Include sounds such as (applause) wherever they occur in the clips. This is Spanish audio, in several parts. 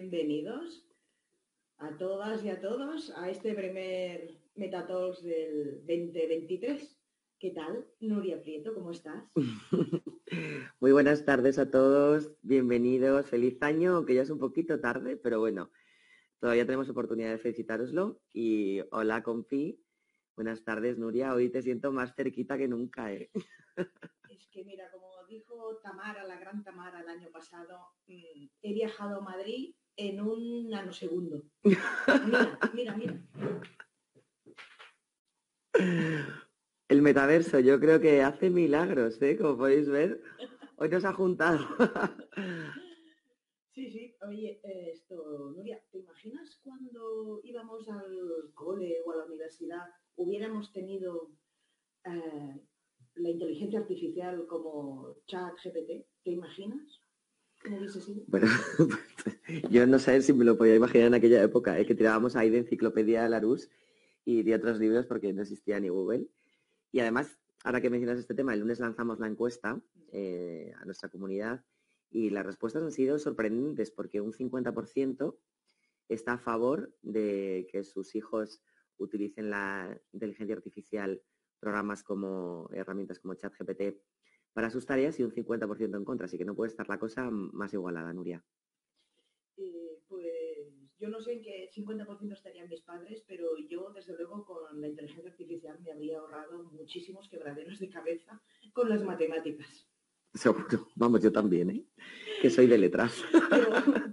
bienvenidos a todas y a todos a este primer Metatalks del 2023. ¿Qué tal, Nuria Prieto? ¿Cómo estás? (laughs) Muy buenas tardes a todos, bienvenidos, feliz año, aunque ya es un poquito tarde, pero bueno, todavía tenemos oportunidad de felicitaroslo. Y hola, compi, buenas tardes, Nuria, hoy te siento más cerquita que nunca. ¿eh? (laughs) Es que mira, como dijo Tamara, la gran Tamara el año pasado, mm, he viajado a Madrid en un nanosegundo. (laughs) Mira, mira, mira. El metaverso, yo creo que hace milagros, ¿eh? Como podéis ver, hoy nos ha juntado. Sí, sí, oye, eh, esto, Nuria, ¿te imaginas cuando íbamos al cole o a la universidad hubiéramos tenido eh, la inteligencia artificial como chat GPT? ¿Te imaginas? Bueno, (laughs) yo no sé si me lo podía imaginar en aquella época, ¿eh? que tirábamos ahí de enciclopedia de Larousse y de otros libros porque no existía ni Google. Y además, ahora que mencionas este tema, el lunes lanzamos la encuesta eh, a nuestra comunidad y las respuestas han sido sorprendentes porque un 50% está a favor de que sus hijos utilicen la inteligencia artificial, programas como herramientas como ChatGPT para sus tareas y un 50% en contra, así que no puede estar la cosa más igualada, Nuria. Yo no sé en qué 50% estarían mis padres, pero yo, desde luego, con la inteligencia artificial me habría ahorrado muchísimos quebraderos de cabeza con las matemáticas. Seguro, vamos, yo también, ¿eh? que soy de letras.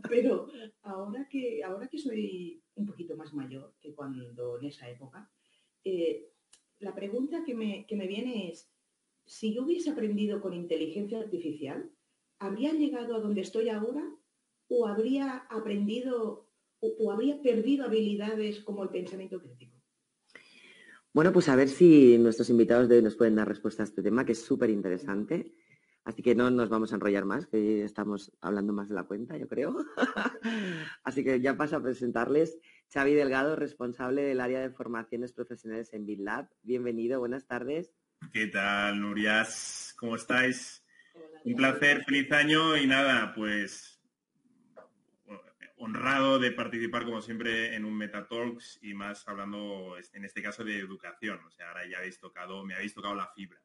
Pero, (laughs) ahora, que, ahora que soy un poquito más mayor que cuando en esa época, eh, la pregunta que me, que me viene es, si yo hubiese aprendido con inteligencia artificial, ¿habría llegado a donde estoy ahora o habría aprendido o, habría perdido habilidades como el pensamiento crítico? Bueno, pues a ver si nuestros invitados de hoy nos pueden dar respuesta a este tema, que es súper interesante. Así que no nos vamos a enrollar más, que estamos hablando más de la cuenta, yo creo. (laughs) Así que ya paso a presentarles Xavi Delgado, responsable del área de formaciones profesionales en BitLab. Bienvenido, buenas tardes. ¿Qué tal, Nurias? ¿Cómo estáis? Un placer, feliz año y nada, pues honrado de participar, como siempre, en un Metatalks y más hablando, en este caso, de educación. O sea, ahora ya habéis tocado, me habéis tocado la fibra.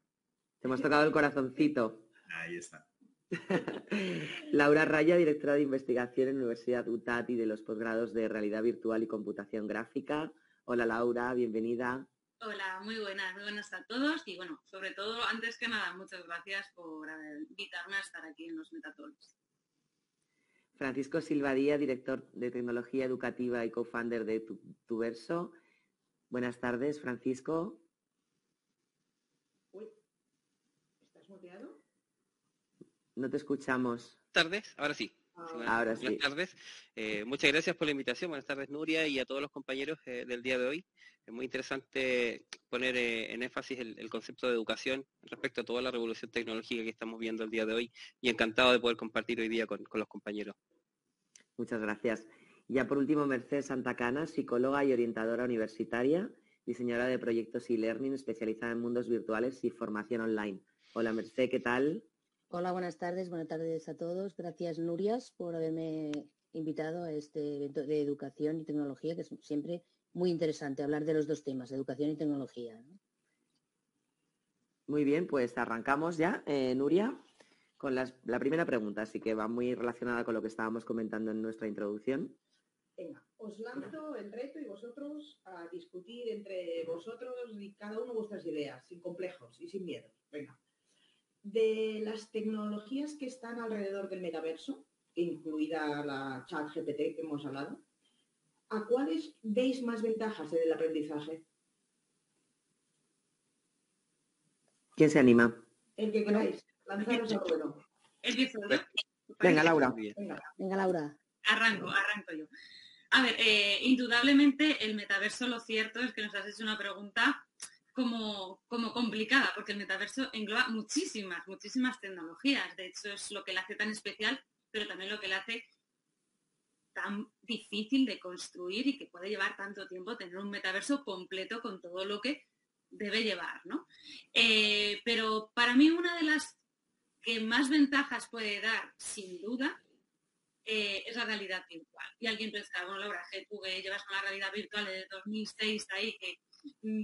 Te hemos tocado el corazoncito. Ahí está. (laughs) Laura Raya, directora de investigación en la Universidad UTAT y de los posgrados de realidad virtual y computación gráfica. Hola Laura, bienvenida. Hola, muy buenas, muy buenas a todos y bueno, sobre todo, antes que nada, muchas gracias por invitarme a estar aquí en los Metatalks. Francisco Silvadía, director de tecnología educativa y co-founder de Tuverso. Buenas tardes, Francisco. Uy, ¿estás muteado? No te escuchamos. Tardes, ahora sí. Ah, ahora sí. Buenas tardes. Eh, muchas gracias por la invitación. Buenas tardes, Nuria, y a todos los compañeros eh, del día de hoy. Es muy interesante poner eh, en énfasis el, concepto de educación respecto a toda la revolución tecnológica que estamos viendo el día de hoy y encantado de poder compartir hoy día con, los compañeros. Muchas gracias. Ya por último, Mercedes Santacana, psicóloga y orientadora universitaria, diseñadora de proyectos e-learning especializada en mundos virtuales y formación online. Hola Mercedes, ¿qué tal? Hola, buenas tardes. Buenas tardes a todos. Gracias, Nurias, por haberme invitado a este evento de educación y tecnología, que es siempre muy interesante hablar de los dos temas, educación y tecnología. Muy bien, pues arrancamos ya, eh, Nuria, con la primera pregunta, así que va muy relacionada con lo que estábamos comentando en nuestra introducción. Venga, os lanzo el reto y vosotros a discutir entre vosotros y cada uno vuestras ideas, sin complejos y sin miedo. Venga. De las tecnologías que están alrededor del metaverso, incluida la chat GPT que hemos hablado, ¿a cuáles veis más ventajas en el aprendizaje? ¿Quién se anima? El que queráis. Lanzaros al ruedo. Venga, Laura. Venga. Laura. Arranco, arranco yo. A ver, eh, indudablemente el metaverso lo cierto es que nos has hecho una pregunta como, como complicada, porque el metaverso engloba muchísimas, muchísimas tecnologías. De hecho, es lo que le hace tan especial, pero también lo que le hace tan difícil de construir y que puede llevar tanto tiempo tener un metaverso completo con todo lo que debe llevar, ¿no? Eh, pero para mí una de las que más ventajas puede dar, sin duda, eh, es la realidad virtual. Y alguien pensará, bueno, Laura, que tú que llevas con la realidad virtual desde 2006 ahí, que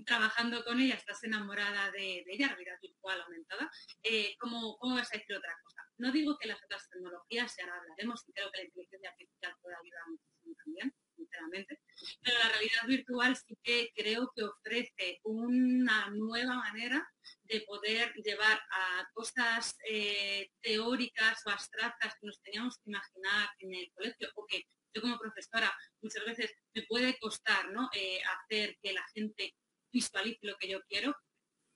trabajando con ella estás enamorada de, ella, realidad virtual aumentada, eh, ¿cómo, ¿cómo, vas a decir otra cosa? No digo que las otras tecnologías, ya ahora hablaremos, y creo que la inteligencia artificial puede ayudar muchísimo también, sinceramente, pero la realidad virtual sí que creo que ofrece una nueva manera de poder llevar a cosas eh, teóricas o abstractas que nos teníamos que imaginar en el colegio o que yo como profesora muchas veces me puede costar ¿no? Eh, hacer que la gente visualice lo que yo quiero,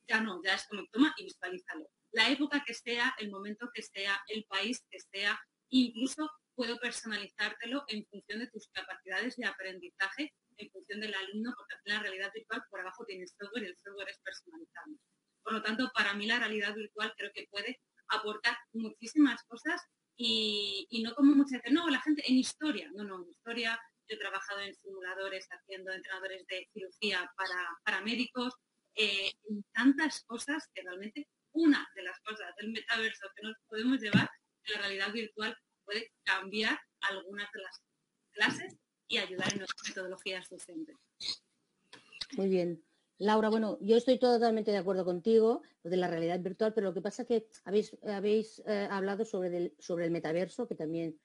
ya no, ya es como toma y visualízalo. La época que sea, el momento que sea, el país que sea, incluso puedo personalizártelo en función de tus capacidades de aprendizaje, en función del alumno, porque en la realidad virtual por abajo tienes software y el software es personalizable. Por lo tanto, para mí la realidad virtual creo que puede aportar muchísimas cosas y, no como muchas veces, no, la gente en historia, no, no, en historia yo he trabajado en simuladores haciendo entrenadores de cirugía para, médicos, eh, tantas cosas que realmente una de las cosas del metaverso que nos podemos llevar la realidad virtual puede cambiar algunas de las clases y ayudar en nuestras metodologías docentes. Muy bien. Laura, bueno, yo estoy totalmente de acuerdo contigo de la realidad virtual, pero lo que pasa es que habéis, habéis eh, hablado sobre, sobre el metaverso, que también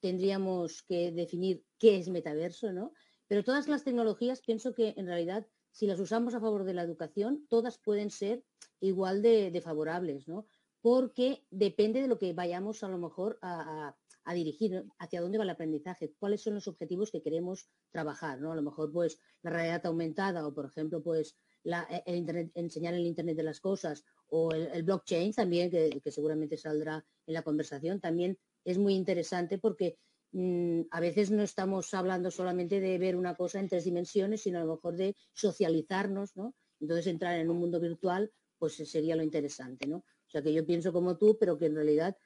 tendríamos que definir qué es metaverso, ¿no? Pero todas las tecnologías pienso que en realidad si las usamos a favor de la educación, todas pueden ser igual de, favorables, ¿no? Porque depende de lo que vayamos a lo mejor a, a dirigir hacia dónde va el aprendizaje, cuáles son los objetivos que queremos trabajar, ¿no? A lo mejor, pues, la realidad aumentada o, por ejemplo, pues, e, el enseñar el Internet de las cosas o el, blockchain también, que, seguramente saldrá en la conversación, también es muy interesante porque mm, a veces no estamos hablando solamente de ver una cosa en tres dimensiones, sino a lo mejor de socializarnos, ¿no? Entonces entrar en un mundo virtual, pues sería lo interesante, ¿no? O sea que yo pienso como tú, pero que en realidad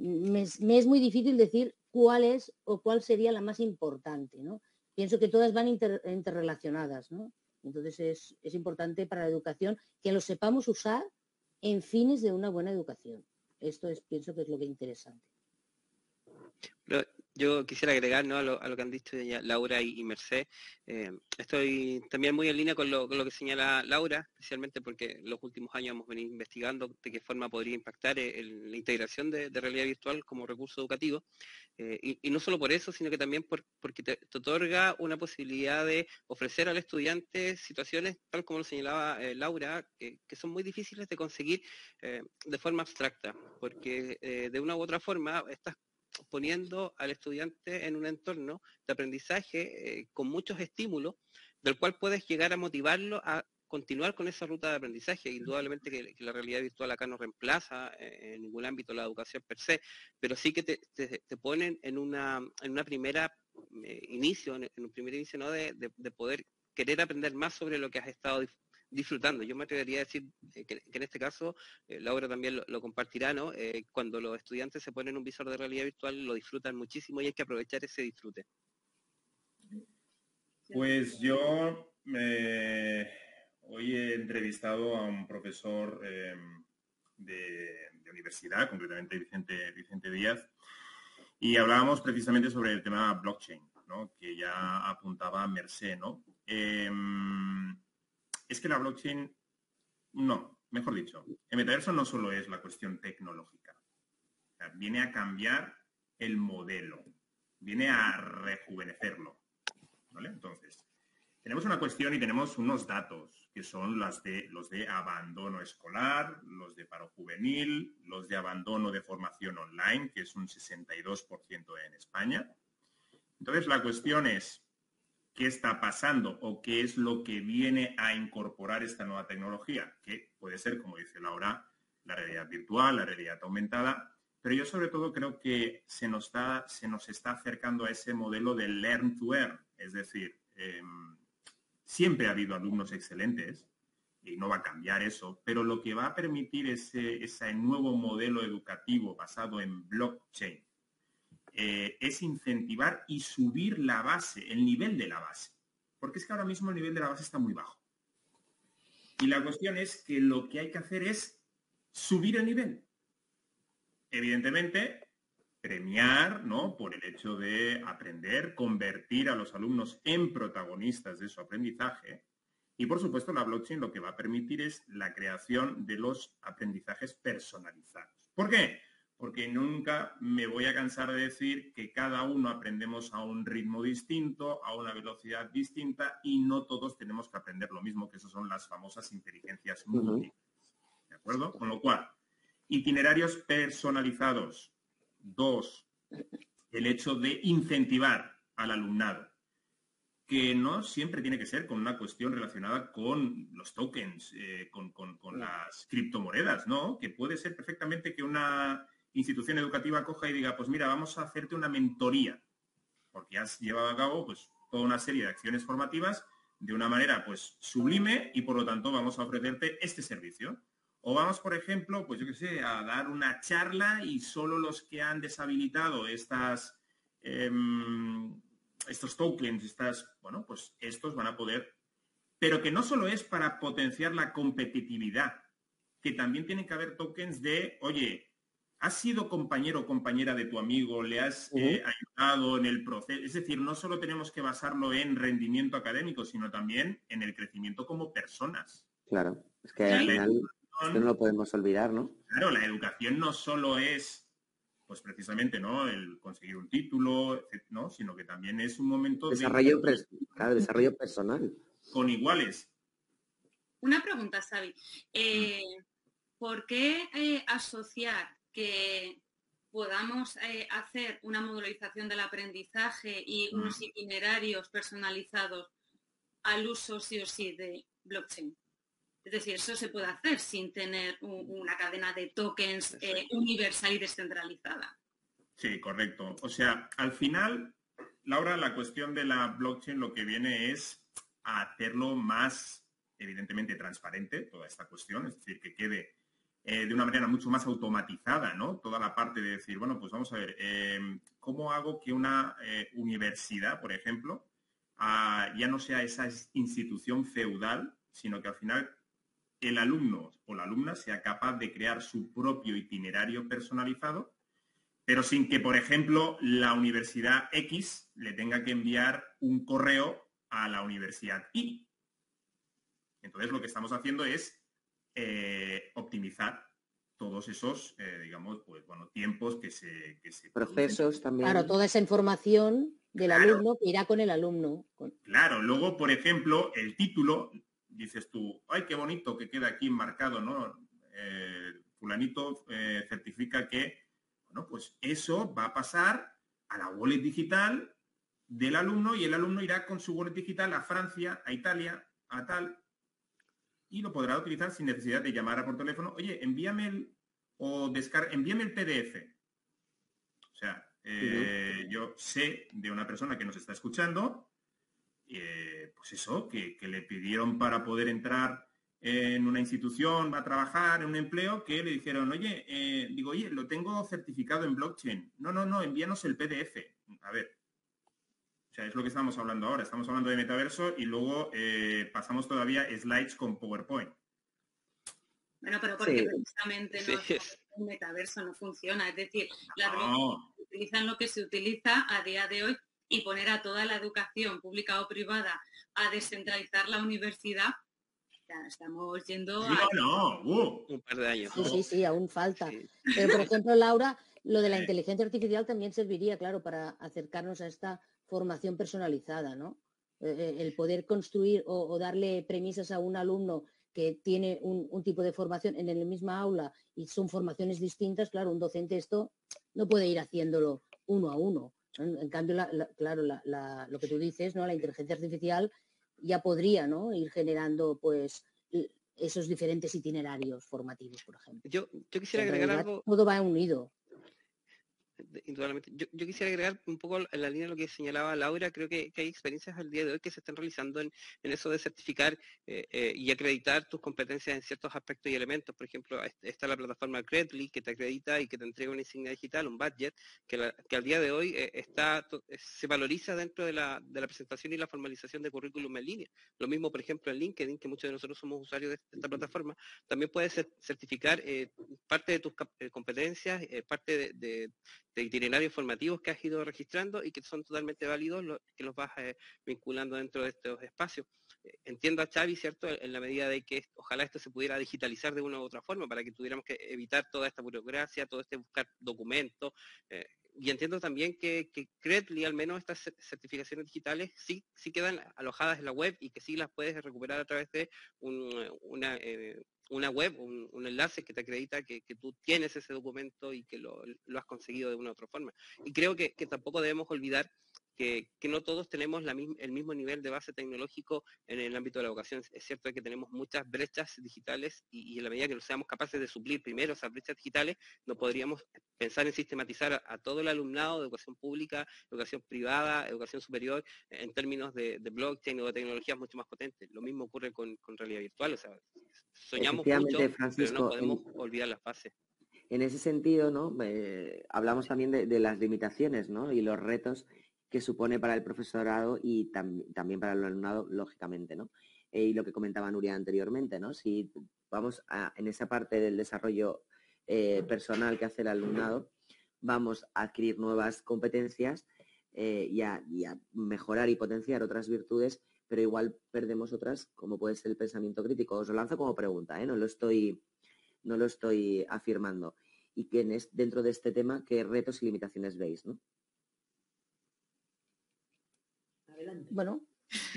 me, es muy difícil decir cuál es o cuál sería la más importante, ¿no? Pienso que todas van interrelacionadas, ¿no? Entonces es, importante para la educación que lo sepamos usar en fines de una buena educación. Esto es, pienso que es lo que es interesante. Yo quisiera agregar a, lo, que han dicho Laura y, Merced. Eh, estoy también muy en línea con lo, que señala Laura, especialmente porque en los últimos años hemos venido investigando de qué forma podría impactar eh, la integración de, realidad virtual como recurso educativo. Eh, y, no solo por eso, sino que también porque te, otorga una posibilidad de ofrecer al estudiante situaciones, tal como lo señalaba Laura, que, son muy difíciles de conseguir de forma abstracta, porque de una u otra forma estas poniendo al estudiante en un entorno de aprendizaje eh, con muchos estímulos, del cual puedes llegar a motivarlo a continuar con esa ruta de aprendizaje. Indudablemente que, la realidad virtual acá no reemplaza eh, en ningún ámbito la educación per se, pero sí que te, ponen en una, en una primera eh, inicio, en, un primer inicio ¿no? de, de, poder querer aprender más sobre lo que has estado disfrutando. Yo me atrevería a decir eh, que, en este caso, eh, Laura también lo, compartirá, ¿no? Eh, cuando los estudiantes se ponen un visor de realidad virtual, lo disfrutan muchísimo y hay que aprovechar ese disfrute. Pues yo hoy he entrevistado a un profesor em, de, universidad, concretamente Vicente, Vicente Díaz, y hablábamos precisamente sobre el tema blockchain, ¿no? que ya apuntaba Mercé, ¿no? Es que la blockchain, no, mejor dicho, el metaverso no solo es la cuestión tecnológica, viene a cambiar el modelo, viene a rejuvenecerlo. Entonces, tenemos una cuestión y tenemos unos datos que son de, los de abandono escolar, los de paro juvenil, los de abandono de formación online, que es un 62% en España. Entonces, la cuestión es, qué está pasando o qué es lo que viene a incorporar esta nueva tecnología, que puede ser, como dice Laura, la realidad virtual, la realidad aumentada, pero yo sobre todo creo que se nos está, se nos está acercando a ese modelo de learn to earn, es decir, em, siempre ha habido alumnos excelentes y no va a cambiar eso, pero lo que va a permitir ese, ese nuevo modelo educativo basado en blockchain, eh, es incentivar y subir la base, el nivel de la base. Porque es que ahora mismo el nivel de la base está muy bajo. Y la cuestión es que lo que hay que hacer es subir el nivel. Evidentemente, premiar, ¿no? Por el hecho de aprender, convertir a los alumnos en protagonistas de su aprendizaje. Y por supuesto, la blockchain lo que va a permitir es la creación de los aprendizajes personalizados. ¿Por qué? Porque nunca me voy a cansar de decir que cada uno aprendemos a un ritmo distinto, a una velocidad distinta y no todos tenemos que aprender lo mismo, que eso son las famosas inteligencias múltiples. ¿De acuerdo? Con lo cual, itinerarios personalizados, Dos, el hecho de incentivar al alumnado, que no siempre tiene que ser con una cuestión relacionada con los tokens, eh, con, las criptomonedas, ¿no? Que puede ser perfectamente que una institución educativa coja y diga, pues mira, vamos a hacerte una mentoría, porque has llevado a cabo pues toda una serie de acciones formativas de una manera pues sublime y por lo tanto vamos a ofrecerte este servicio. O vamos, por ejemplo, pues yo qué sé, a dar una charla y solo los que han deshabilitado estas, em, estos tokens, estas, bueno, pues estos van a poder, pero que no solo es para potenciar la competitividad, que también tienen que haber tokens de, oye, has sido compañero o compañera de tu amigo, le has eh, ayudado en el proceso. Es decir, no solo tenemos que basarlo en rendimiento académico, sino también en el crecimiento como personas. Claro, es que al final esto no lo podemos olvidar, ¿no? Claro, la educación no solo es, pues precisamente, ¿no? El conseguir un título, ¿no? Sino que también es un momento desarrollo de... Claro, desarrollo personal. Con iguales. Una pregunta, Xavi. Eh, ¿Por qué eh, asociar que podamos eh, hacer una modularización del aprendizaje y unos itinerarios personalizados al uso sí o sí de blockchain? Es decir, eso se puede hacer sin tener una cadena de tokens eh, universal y descentralizada. Sí, correcto. O sea, al final, Laura, la cuestión de la blockchain lo que viene es a hacerlo más, evidentemente, transparente, toda esta cuestión, es decir, que quede eh, de una manera mucho más automatizada, ¿no? Toda la parte de decir, bueno, pues vamos a ver, em, ¿cómo hago que una eh, universidad, por ejemplo, ah, ya no sea esa institución feudal, sino que al final el alumno o la alumna sea capaz de crear su propio itinerario personalizado, pero sin que, por ejemplo, la universidad X le tenga que enviar un correo a la universidad Y. Entonces, lo que estamos haciendo es eh, optimizar todos esos, eh, digamos, pues, bueno, tiempos que se... Procesos también. Claro, toda esa información del alumno que irá con el alumno. Claro, luego, por ejemplo, el título dices tú, ay, qué bonito que queda aquí marcado, ¿no? Eh, fulanito eh, certifica que, bueno, pues eso va a pasar a la wallet digital del alumno y el alumno irá con su wallet digital a Francia, a Italia, a tal, y lo podrá utilizar sin necesidad de llamar a por teléfono, oye, envíame el, o descar envíame el PDF. O sea, eh, yo sé de una persona que nos está escuchando eh, pues eso, que, le pidieron para poder entrar en una institución, va a trabajar en un empleo, que le dijeron, oye, eh, digo, oye, lo tengo certificado en blockchain. No, no, no, envíanos el PDF. A ver. O sea, es lo que estamos hablando ahora. Estamos hablando de metaverso y luego eh, pasamos todavía slides con PowerPoint. Bueno, pero porque precisamente no, el metaverso no funciona. Es decir, la utilizan lo que se utiliza a día de hoy y poner a toda la educación pública o privada a descentralizar la universidad, ya estamos yendo a... No, uh. un par de años. Sí, sí, sí, aún falta. Pero, por ejemplo, Laura, lo de la inteligencia artificial también serviría, claro, para acercarnos a esta formación personalizada, ¿no? Eh, eh, el poder construir o, darle premisas a un alumno que tiene un, un, tipo de formación en el misma aula y son formaciones distintas, claro, un docente esto no puede ir haciéndolo uno a uno. En, cambio, claro, lo que tú dices, ¿no? La inteligencia artificial ya podría, ¿no? Ir generando, pues, esos diferentes itinerarios formativos, por ejemplo. Yo, yo quisiera agregar algo. Todo va unido indudablemente. Yo, quisiera agregar un poco en la línea de lo que señalaba Laura, creo que, hay experiencias al día de hoy que se están realizando en, eso de certificar eh, eh, y acreditar tus competencias en ciertos aspectos y elementos. Por ejemplo, está la plataforma Credly que te acredita y que te entrega una insignia digital, un budget, que, que al día de hoy eh, está se valoriza dentro de la, de la, presentación y la formalización de currículum en línea. Lo mismo, por ejemplo, en LinkedIn, que muchos de nosotros somos usuarios de esta plataforma, también puedes certificar parte de tus competencias, parte de itinerarios formativos que has ido registrando y que son totalmente válidos, que los vas eh, vinculando dentro de estos espacios. Eh, entiendo a Xavi, ¿cierto?, en la medida de que ojalá esto se pudiera digitalizar de una u otra forma para que tuviéramos que evitar toda esta burocracia, todo este buscar documentos. Eh, y entiendo también que, que Credly, al menos estas certificaciones digitales, sí, sí quedan alojadas en la web y que sí las puedes recuperar a través de una, una web, un, enlace que te acredita que, tú tienes ese documento y que lo, has conseguido de una u otra forma. Y creo que, tampoco debemos olvidar que, no todos tenemos el mismo nivel de base tecnológico en el ámbito de la educación. Es cierto que tenemos muchas brechas digitales y, en la medida que no seamos capaces de suplir primero esas brechas digitales, no podríamos pensar en sistematizar a, todo el alumnado de educación pública, educación privada, educación superior, en términos de, blockchain o de tecnologías mucho más potentes. Lo mismo ocurre con, realidad virtual. O sea, soñamos mucho, pero no podemos olvidar las bases. En ese sentido, ¿no? Eh, hablamos también de, de, las limitaciones ¿no? y los retos que supone para el profesorado y también para el alumnado, lógicamente, ¿no? Eh, y lo que comentaba Nuria anteriormente, ¿no? Si vamos a, en esa parte del desarrollo eh, personal que hace el alumnado, vamos a adquirir nuevas competencias eh, y, a, mejorar y potenciar otras virtudes, pero igual perdemos otras, como puede ser el pensamiento crítico. Os lo lanzo como pregunta, no, lo estoy, no lo estoy afirmando. Y que dentro de este tema, ¿qué retos y limitaciones veis? ¿no? Bueno,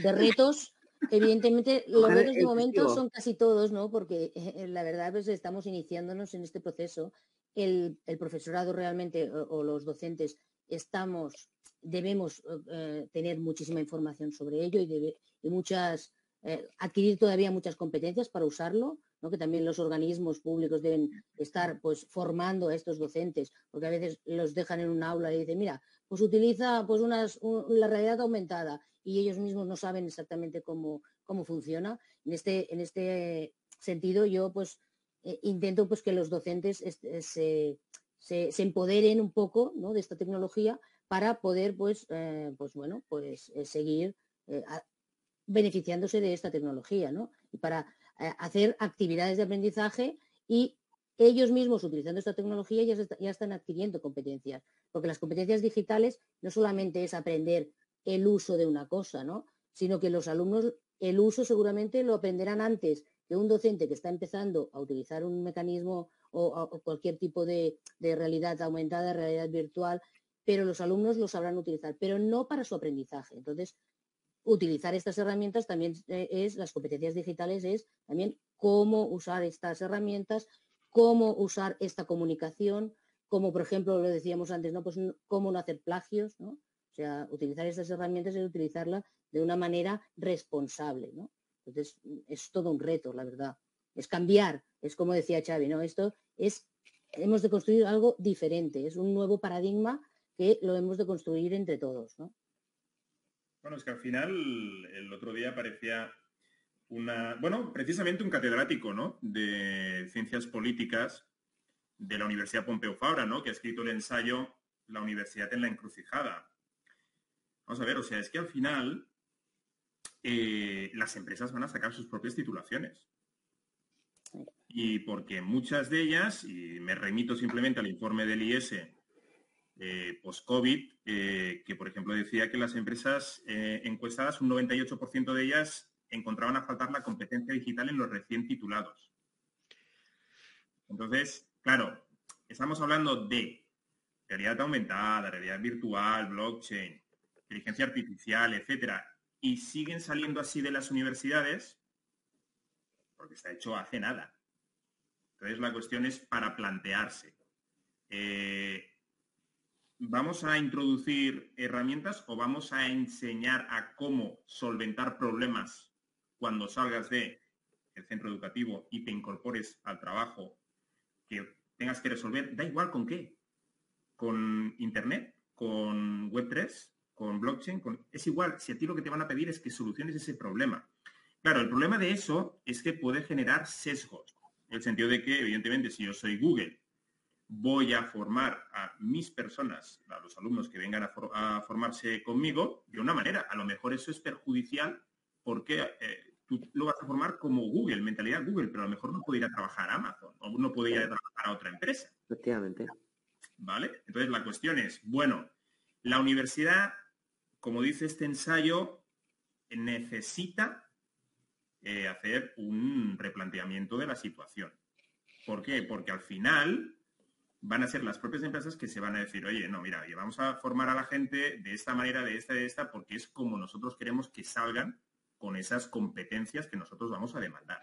de retos, evidentemente (laughs) los retos de momento son casi todos, ¿no? Porque eh, la verdad pues estamos iniciándonos en este proceso. El, profesorado realmente o, los docentes estamos, debemos eh, tener muchísima información sobre ello y, debe, y muchas, eh, adquirir todavía muchas competencias para usarlo, que también los organismos públicos deben estar pues formando a estos docentes, porque a veces los dejan en un aula y dicen, mira, pues utiliza pues unas, la realidad aumentada y ellos mismos no saben exactamente cómo, cómo funciona. En este, en este sentido, yo pues eh, intento pues que los docentes eh, se, se, empoderen un poco de esta tecnología para poder pues, pues bueno, pues seguir beneficiándose de esta tecnología, ¿no? Y para hacer actividades de aprendizaje y ellos mismos utilizando esta tecnología ya, están adquiriendo competencias, porque las competencias digitales no solamente es aprender el uso de una cosa, ¿no? sino que los alumnos el uso seguramente lo aprenderán antes que un docente que está empezando a utilizar un mecanismo o, cualquier tipo de, realidad aumentada, realidad virtual, pero los alumnos lo sabrán utilizar, pero no para su aprendizaje. Entonces, utilizar estas herramientas también eh, es, las competencias digitales es también cómo usar estas herramientas, cómo usar esta comunicación, como por ejemplo lo decíamos antes, ¿no? Pues cómo no hacer plagios, ¿no? O sea, utilizar estas herramientas es utilizarlas de una manera responsable, ¿no? Entonces, es todo un reto, la verdad. Es cambiar, es como decía Xavi, ¿no? Esto es, hemos de construir algo diferente, es un nuevo paradigma que lo hemos de construir entre todos, ¿no? Bueno, es que al final el otro día parecía bueno, precisamente un catedrático, ¿no? De ciencias políticas de la Universidad Pompeu Fabra, ¿no? Que ha escrito el ensayo La universidad en la encrucijada. Vamos a ver, o sea, es que al final eh, las empresas van a sacar sus propias titulaciones. Y porque muchas de ellas, y me remito simplemente al informe del IS eh, post-COVID, eh, que por ejemplo decía que las empresas encuestadas, un 98% de ellas encontraban a faltar la competencia digital en los recién titulados. Entonces, claro, estamos hablando de realidad aumentada, realidad virtual, blockchain, inteligencia artificial, etcétera, y siguen saliendo así de las universidades porque está hecho hace nada. Entonces la cuestión es para plantearse. Eh, ¿Vamos a introducir herramientas o vamos a enseñar a cómo solventar problemas cuando salgas de el centro educativo y te incorpores al trabajo que tengas que resolver, da igual con qué, con Internet, con Web3, con blockchain, es igual. Si a ti lo que te van a pedir es que soluciones ese problema. Claro, el problema de eso es que puede generar sesgos, en el sentido de que, evidentemente, si yo soy Google, voy a formar a mis personas, a los alumnos que vengan a, formarse conmigo, de una manera. A lo mejor eso es perjudicial porque eh, tú lo vas a formar como Google, mentalidad Google, pero a lo mejor no puede ir a trabajar a Amazon o no puede ir a trabajar a otra empresa. Efectivamente. ¿vale? Entonces la cuestión es, bueno, la universidad, como dice este ensayo, necesita eh, hacer un replanteamiento de la situación. ¿Por qué? Porque al final van a ser las propias empresas que se van a decir, oye, no, mira, vamos a formar a la gente de esta manera, de esta, de esta, porque es como nosotros queremos que salgan con esas competencias que nosotros vamos a demandar.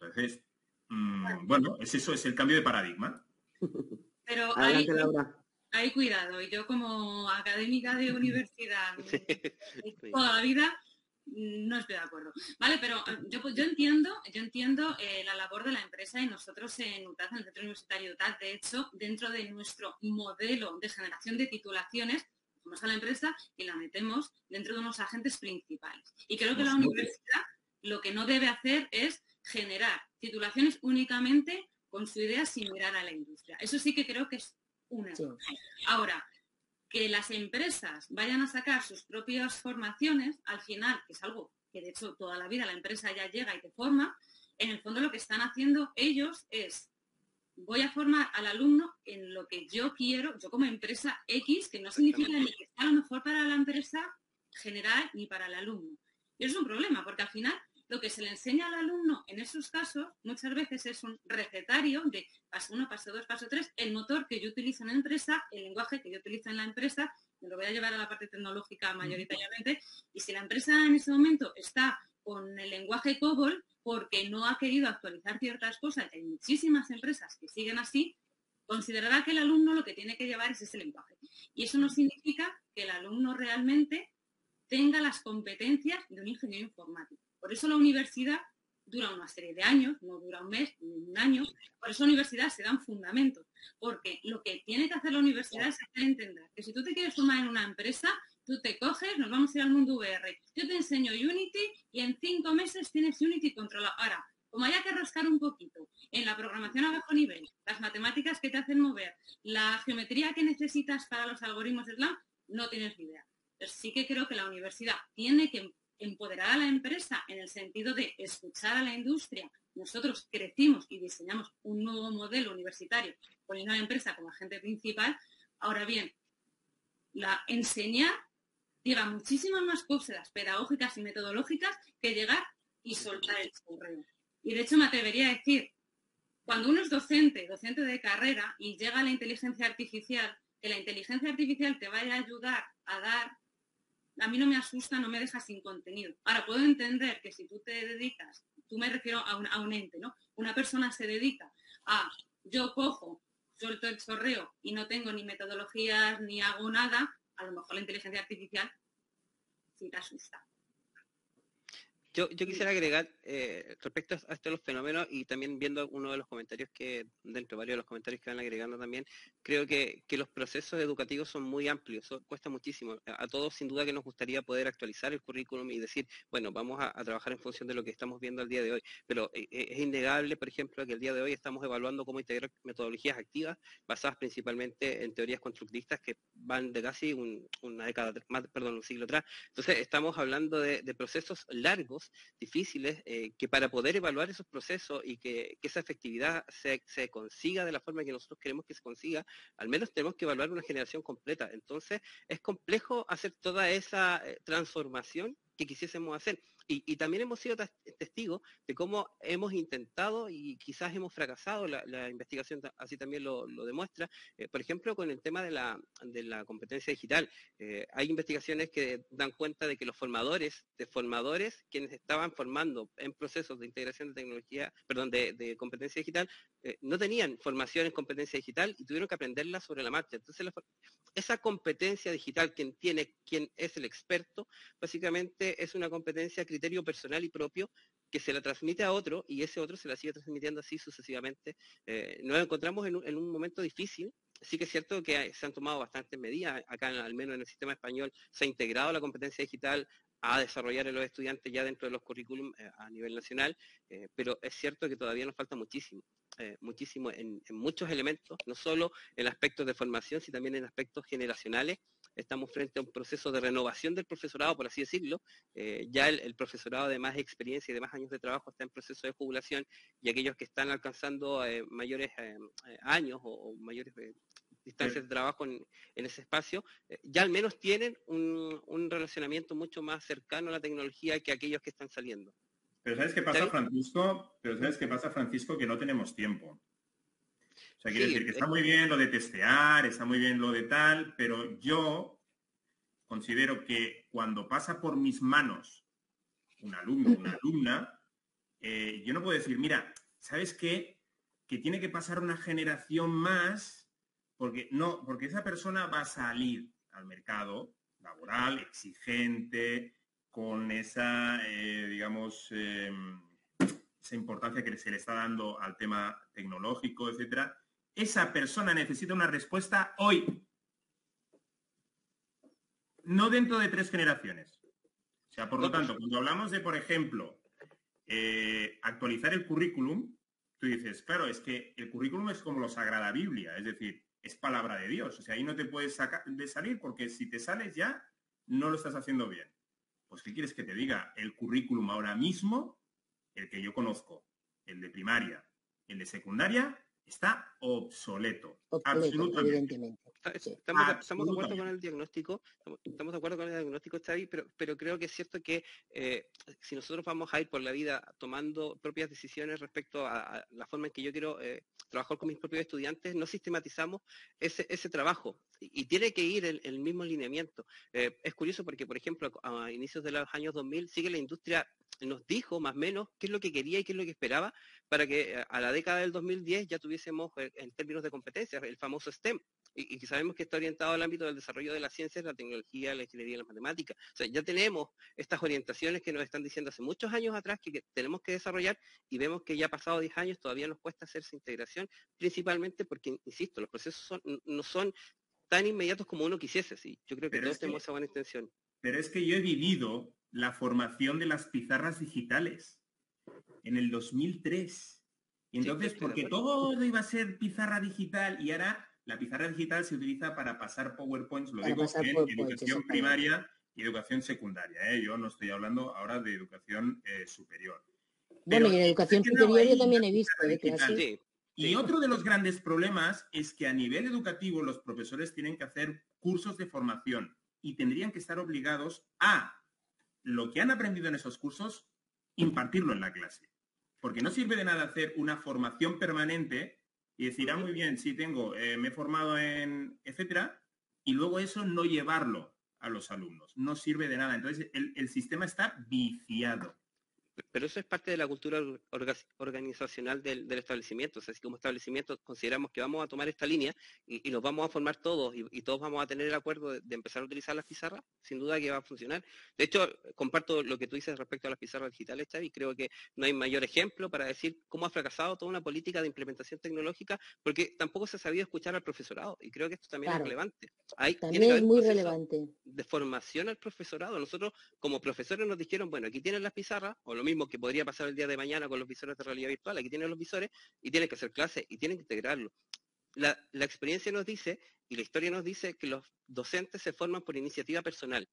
Entonces, mm, bueno, es eso, es el cambio de paradigma. Pero hay, hay cuidado, y yo como académica de (laughs) universidad toda la vida no estoy de acuerdo. Vale, pero eh, yo, yo entiendo, yo entiendo eh, la labor de la empresa y nosotros en UTAD, en el Centro Universitario UTAD, de hecho, dentro de nuestro modelo de generación de titulaciones, vamos a la empresa y la metemos dentro de unos agentes principales. Y creo que la universidad lo que no debe hacer es generar titulaciones únicamente con su idea sin mirar a la industria. Eso sí que creo que es un error. Ahora, que las empresas vayan a sacar sus propias formaciones, al final, que es algo que de hecho toda la vida la empresa ya llega y te forma, en el fondo lo que están haciendo ellos es, voy a formar al alumno en lo que yo quiero, yo como empresa X, que no significa ni que sea lo mejor para la empresa general ni para el alumno. Y eso es un problema, porque al final lo que se le enseña al alumno en esos casos muchas veces es un recetario de paso 1, paso 2, paso 3, el motor que yo utilizo en la empresa, el lenguaje que yo utilizo en la empresa, me lo voy a llevar a la parte tecnológica mayoritariamente, y si la empresa en ese momento está con el lenguaje COBOL porque no ha querido actualizar ciertas cosas, hay muchísimas empresas que siguen así, considerará que el alumno lo que tiene que llevar es ese lenguaje. Y eso no significa que el alumno realmente tenga las competencias de un ingeniero informático. Por eso la universidad dura una serie de años, no dura un mes un año. Por eso la universidad se dan fundamentos. Porque lo que tiene que hacer la universidad es hacer entender que si tú te quieres formar en una empresa, tú te coges, nos vamos a ir al mundo VR. Yo te enseño Unity y en cinco meses tienes Unity controlado. Ahora, como haya que rascar un poquito en la programación a bajo nivel, las matemáticas que te hacen mover, la geometría que necesitas para los algoritmos de SLAM, no tienes ni idea. Entonces sí que creo que la universidad tiene que empoderar a la empresa en el sentido de escuchar a la industria. Nosotros crecimos y diseñamos un nuevo modelo universitario poniendo a la empresa como agente principal. Ahora bien, la enseñar lleva muchísimas más cosas pedagógicas y metodológicas que llegar y soltar el correo. Y de hecho me atrevería a decir, cuando uno es docente, docente de carrera, y llega la inteligencia artificial, que la inteligencia artificial te vaya a ayudar a dar a mí no me asusta, no me deja sin contenido. Ahora, puedo entender que si tú te dedicas, tú me refiero a un, ente, ¿no? Una persona se dedica a, yo cojo, suelto el chorreo y no tengo ni metodologías ni hago nada, a lo mejor la inteligencia artificial sí te asusta. Yo, quisiera agregar eh, respecto a estos los fenómenos y también viendo uno de los comentarios que, dentro de varios de los comentarios que van agregando también, creo que, los procesos educativos son muy amplios, cuesta muchísimo. A, todos sin duda que nos gustaría poder actualizar el currículum y decir, bueno, vamos a, trabajar en función de lo que estamos viendo al día de hoy, pero eh, eh, es innegable, por ejemplo, que el día de hoy estamos evaluando cómo integrar metodologías activas basadas principalmente en teorías constructistas que van de casi una década, más, perdón, un siglo atrás. Entonces, estamos hablando de procesos largos difíciles, eh, que para poder evaluar esos procesos y que, esa efectividad se, consiga de la forma que nosotros queremos que se consiga, al menos tenemos que evaluar una generación completa. Entonces, es complejo hacer toda esa eh, transformación que quisiésemos hacer. Y, también hemos sido testigos de cómo hemos intentado y quizás hemos fracasado, la, investigación así también lo, demuestra, eh, por ejemplo, con el tema de la, competencia digital. Eh, hay investigaciones que dan cuenta de que los formadores, de formadores, quienes estaban formando en procesos de integración de tecnología, perdón, de, competencia digital, eh, no tenían formación en competencia digital y tuvieron que aprenderla sobre la marcha. Entonces, esa competencia digital, quien tiene, quien es el experto, básicamente es una competencia criterio personal y propio que se la transmite a otro y ese otro se la sigue transmitiendo así sucesivamente. Eh, nos encontramos en un, momento difícil. Sí que es cierto que se han tomado bastantes medidas. Acá, al menos en el sistema español, se ha integrado la competencia digital a desarrollar en los estudiantes ya dentro de los currículum eh, a nivel nacional, pero es cierto que todavía nos falta muchísimo, muchísimo en, muchos elementos, no solo en aspectos de formación, sino también en aspectos generacionales estamos frente a un proceso de renovación del profesorado, por así decirlo. Eh, ya el, profesorado de más experiencia y de más años de trabajo está en proceso de jubilación y aquellos que están alcanzando eh, mayores eh, años o, mayores distancias de trabajo en, ese espacio, eh, ya al menos tienen un, relacionamiento mucho más cercano a la tecnología que aquellos que están saliendo. Pero ¿sabes qué pasa, Francisco? Pero ¿sabes qué pasa, Francisco? Que no tenemos tiempo. O sea, quiere decir que está muy bien lo de testear, está muy bien lo de tal, pero yo considero que cuando pasa por mis manos un alumno, una (laughs) alumna, eh, yo no puedo decir, mira, ¿sabes qué? Que tiene que pasar una generación más, porque no, porque esa persona va a salir al mercado laboral, exigente, con esa, eh, digamos, em, esa importancia que se le está dando al tema tecnológico, etcétera. Esa persona necesita una respuesta hoy, no dentro de tres generaciones. O sea, por lo tanto, cuando hablamos de, por ejemplo, eh, actualizar el currículum, tú dices, claro, es que el currículum es como lo Sagrada Biblia, es decir, es palabra de Dios. O sea, ahí no te puedes sacar de salir porque si te sales ya, no lo estás haciendo bien. Pues, ¿qué quieres que te diga? El currículum ahora mismo, el que yo conozco, el de primaria, el de secundaria, está obsoleto. absolutamente. Estamos, de acuerdo con el diagnóstico, estamos, de acuerdo con el diagnóstico, Xavi, pero, pero creo que es cierto que eh, si nosotros vamos a ir por la vida tomando propias decisiones respecto a, la forma en que yo quiero eh, trabajar con mis propios estudiantes, no sistematizamos ese, ese trabajo y, tiene que ir el, el mismo lineamiento. Eh, es curioso porque, por ejemplo, a inicios de los años 2000 sigue la industria nos dijo más o menos qué es lo que quería y qué es lo que esperaba para que a la década del 2010 ya tuviésemos en términos de competencias el famoso STEM, y, que sabemos que está orientado al ámbito del desarrollo de las ciencias, la tecnología, la ingeniería y la matemática. O sea, ya tenemos estas orientaciones que nos están diciendo hace muchos años atrás que, tenemos que desarrollar y vemos que ya ha pasado 10 años todavía nos cuesta hacer esa integración, principalmente porque, insisto, los procesos no son tan inmediatos como uno quisiese. ¿sí? Yo creo que todos tenemos esa buena intención. Pero es que yo he vivido la formación de las pizarras digitales en el 2003. Y entonces, porque todo iba a ser pizarra digital y ahora la pizarra digital se utiliza para pasar PowerPoints, lo digo, en educación primaria y educación secundaria. ¿eh? Yo no estoy hablando ahora de educación eh, superior. bueno, y en educación superior yo también he visto. ¿eh? Y otro de los grandes problemas es que a nivel educativo los profesores tienen que hacer cursos de formación y tendrían que estar obligados a lo que han aprendido en esos cursos, impartirlo en la clase. Porque no sirve de nada hacer una formación permanente y decir, ah, muy bien, sí tengo, eh, me he formado en, etcétera, y luego eso no llevarlo a los alumnos. No sirve de nada. Entonces, el sistema está viciado. Pero eso es parte de la cultura organizacional del, establecimiento. O sea, si como establecimiento consideramos que vamos a tomar esta línea y, los vamos a formar todos y, todos vamos a tener el acuerdo de, empezar a utilizar las pizarras, sin duda que va a funcionar. De hecho, comparto lo que tú dices respecto a las pizarras digitales, Xavi, creo que no hay mayor ejemplo para decir cómo ha fracasado toda una política de implementación tecnológica, porque tampoco se ha sabido escuchar al profesorado. Y creo que esto también es relevante. Hay, también es muy relevante. De formación al profesorado. Nosotros, como profesores, nos dijeron, bueno, aquí tienen las pizarras, o lo mismo que podría pasar el día de mañana con los visores de realidad virtual. Aquí tienen los visores y tienen que hacer clases y tienen que integrarlo. La, experiencia nos dice y la historia nos dice que los docentes se forman por iniciativa personal.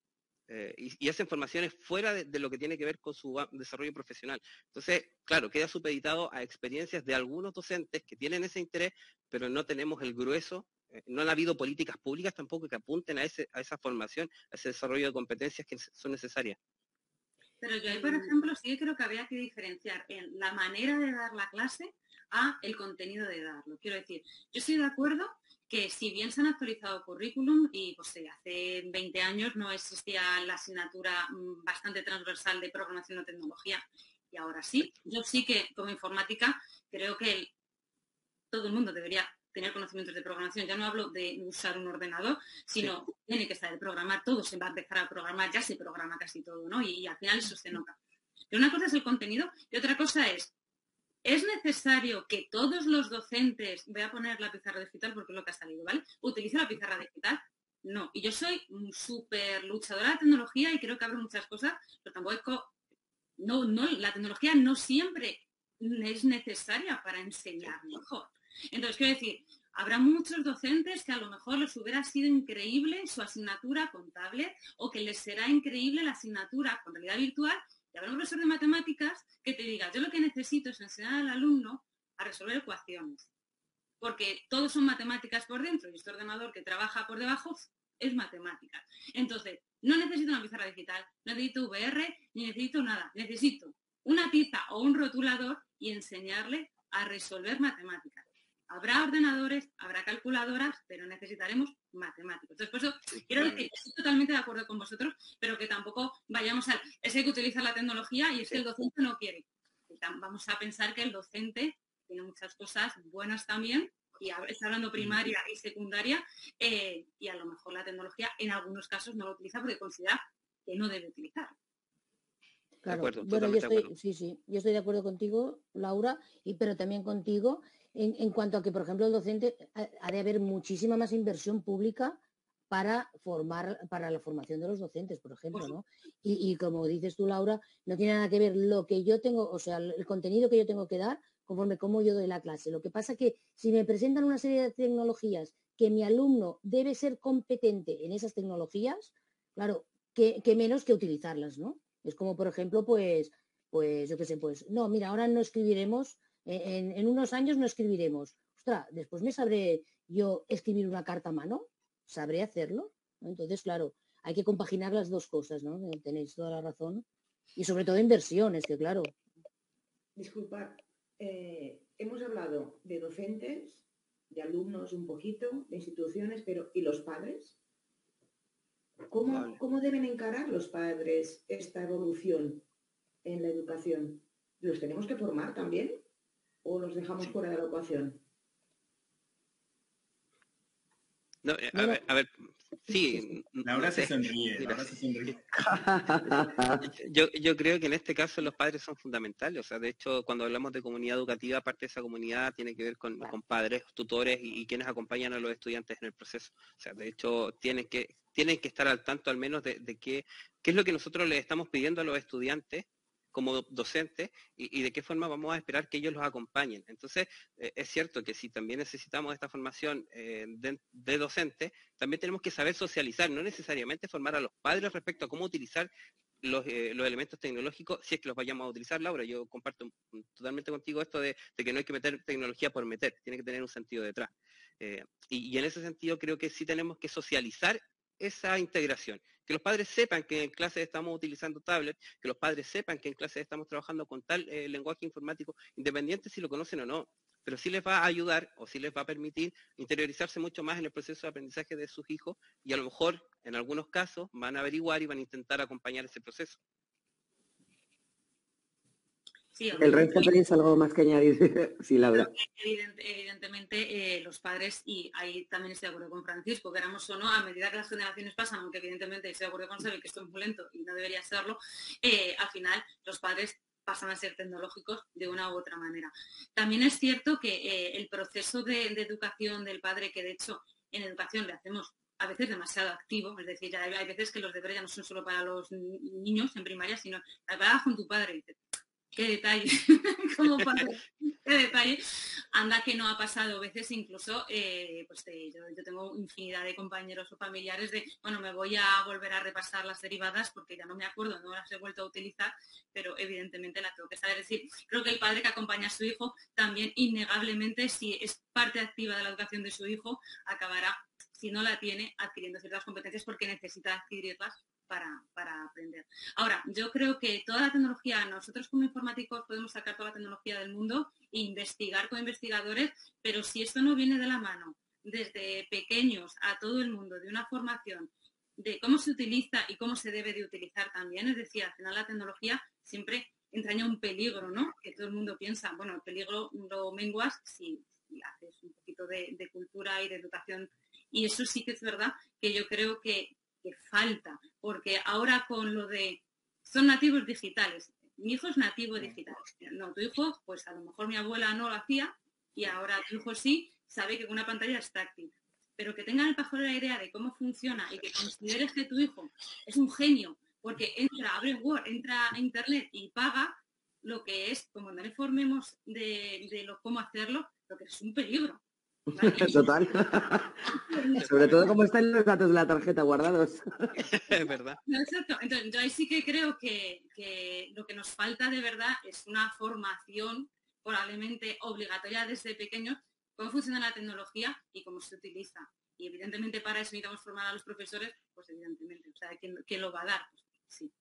Eh, y, hacen formaciones fuera de, lo que tiene que ver con su desarrollo profesional. Entonces, claro, queda supeditado a experiencias de algunos docentes que tienen ese interés, pero no tenemos el grueso, eh, no han habido políticas públicas tampoco que apunten a esa formación, a ese desarrollo de competencias que son necesarias. Pero yo ahí, por ejemplo, sí creo que había que diferenciar en la manera de dar la clase a el contenido de darlo. Quiero decir, yo estoy de acuerdo que si bien se han actualizado currículum y pues hace 20 años no existía la asignatura mm, bastante transversal de programación o tecnología y ahora sí, yo sí que como informática creo que todo el mundo debería tener conocimientos de programación. Ya no hablo de usar un ordenador, sino tiene que estar el programar, todo se va a empezar a programar, ya se programa casi todo, ¿no? Y, al final eso se nota. Pero una cosa es el contenido y otra cosa es, ¿es necesario que todos los docentes, voy a poner la pizarra digital porque es lo que ha salido, ¿vale? Utilicen la pizarra digital. No, y yo soy súper luchadora de tecnología y creo que abro muchas cosas, pero tampoco no, no, la tecnología no siempre es necesaria para enseñar mejor. Entonces, quiero decir, habrá muchos docentes que a lo mejor les hubiera sido increíble su asignatura contable o que les será increíble la asignatura con realidad virtual y habrá un profesor de matemáticas que te diga, yo lo que necesito es enseñar al alumno a resolver ecuaciones. porque todos son matemáticas por dentro y este ordenador que trabaja por debajo es matemática. Entonces, no necesito una pizarra digital, no necesito VR, ni necesito nada. Necesito una tiza o un rotulador y enseñarle a resolver matemáticas. Habrá ordenadores, habrá calculadoras, pero necesitaremos matemáticos. Entonces, por eso quiero decir, estoy totalmente de acuerdo con vosotros, pero que tampoco vayamos al, es que hay que utilizar la tecnología y es que el docente no quiere. Vamos a pensar que el docente tiene muchas cosas buenas también, y está hablando primaria y secundaria, eh, y a lo mejor la tecnología en algunos casos no lo utiliza porque considera que no debe utilizar. Claro, bueno, yo estoy, sí, sí, yo estoy de acuerdo contigo, Laura, y pero también contigo en, cuanto a que, por ejemplo, el docente ha, de haber muchísima más inversión pública para formar, para la formación de los docentes, por ejemplo, ¿no? Y, como dices tú, Laura, no tiene nada que ver lo que yo tengo, o sea, el contenido que yo tengo que dar conforme cómo yo doy la clase. Lo que pasa que si me presentan una serie de tecnologías que mi alumno debe ser competente en esas tecnologías, claro, que, menos que utilizarlas, ¿no? Es como, por ejemplo, pues, pues, yo qué sé, pues, no, mira, ahora no escribiremos en, unos años no escribiremos. Ostras, después me sabré yo escribir una carta a mano, sabré hacerlo. Entonces, claro, hay que compaginar las dos cosas, ¿no? Tenéis toda la razón. Y sobre todo inversiones, que claro. Disculpad, eh, hemos hablado de docentes, de alumnos un poquito, de instituciones, pero ¿y los padres? ¿Cómo, ¿Cómo, deben encarar los padres esta evolución en la educación? ¿Los tenemos que formar también? O los dejamos fuera de la ecuación? No, eh, a, ver, a ver, sí. Laura se sonríe, Laura (laughs) se sonríe. Yo, yo creo que en este caso los padres son fundamentales. O sea, de hecho, cuando hablamos de comunidad educativa, parte de esa comunidad tiene que ver con, padres, tutores y, quienes acompañan a los estudiantes en el proceso. O sea, de hecho, tienen que, tienen que estar al tanto al menos de, de qué, qué es lo que nosotros les estamos pidiendo a los estudiantes como docentes y, de qué forma vamos a esperar que ellos los acompañen. Entonces, eh, es cierto que si también necesitamos esta formación eh, de, docentes, también tenemos que saber socializar, no necesariamente formar a los padres respecto a cómo utilizar los, eh, elementos tecnológicos, si es que los vayamos a utilizar, Laura. Yo comparto totalmente contigo esto de, que no hay que meter tecnología por meter, tiene que tener un sentido detrás. y, en ese sentido creo que sí tenemos que socializar esa integración. Que los padres sepan que en clase estamos utilizando tablet, que los padres sepan que en clase estamos trabajando con tal eh, lenguaje informático, independiente si lo conocen o no, pero sí les va a ayudar o sí les va a permitir interiorizarse mucho más en el proceso de aprendizaje de sus hijos y a lo mejor en algunos casos van a averiguar y van a intentar acompañar ese proceso el resto tenéis algo más que añadir, (laughs) sí, Laura. evidentemente, eh, los padres, y ahí también estoy de acuerdo con Francisco, queramos o no, a medida que las generaciones pasan, aunque evidentemente estoy de acuerdo con Xavi, que esto es muy lento y no debería serlo, eh, al final los padres pasan a ser tecnológicos de una u otra manera. También es cierto que eh, el proceso de, educación del padre, que de hecho en educación le hacemos a veces demasiado activo, es decir, hay, veces que los deberes ya no son solo para los niños en primaria, sino trabaja con tu padre qué detalle, (laughs) como qué detalle. Anda que no ha pasado veces incluso, eh, pues yo, tengo infinidad de compañeros o familiares de, bueno, me voy a volver a repasar las derivadas porque ya no me acuerdo, no las he vuelto a utilizar, pero evidentemente las tengo que saber. decir, creo que el padre que acompaña a su hijo también innegablemente, si es parte activa de la educación de su hijo, acabará, si no la tiene, adquiriendo ciertas competencias porque necesita adquirirlas para, aprender. Ahora, yo creo que toda la tecnología, nosotros como informáticos podemos sacar toda la tecnología del mundo e investigar con investigadores, pero si esto no viene de la mano desde pequeños a todo el mundo, de una formación de cómo se utiliza y cómo se debe de utilizar también, es decir, al final la tecnología siempre entraña un peligro, ¿no? Que todo el mundo piensa, bueno, el peligro lo menguas si, haces un poquito de, de, cultura y de educación. Y eso sí que es verdad que yo creo que, que falta, porque ahora con lo de son nativos digitales, mi hijo es nativo digital, no, tu hijo, pues a lo mejor mi abuela no lo hacía y ahora tu hijo sí, sabe que una pantalla es táctil, pero que tengan el pajo la idea de cómo funciona y que consideres que tu hijo es un genio porque entra, abre Word, entra a Internet y paga lo que es, como no le formemos de, de lo, cómo hacerlo, lo que es un peligro. (laughs) Total. Sobre todo como están los datos de la tarjeta guardados. (laughs) Es verdad. exacto. Entonces, yo ahí sí que creo que, lo que nos falta de verdad es una formación probablemente obligatoria desde pequeños cómo funciona la tecnología y cómo se utiliza. Y evidentemente para eso necesitamos formar a los profesores, pues evidentemente, o sea, ¿quién, lo va a dar? Pues, sí.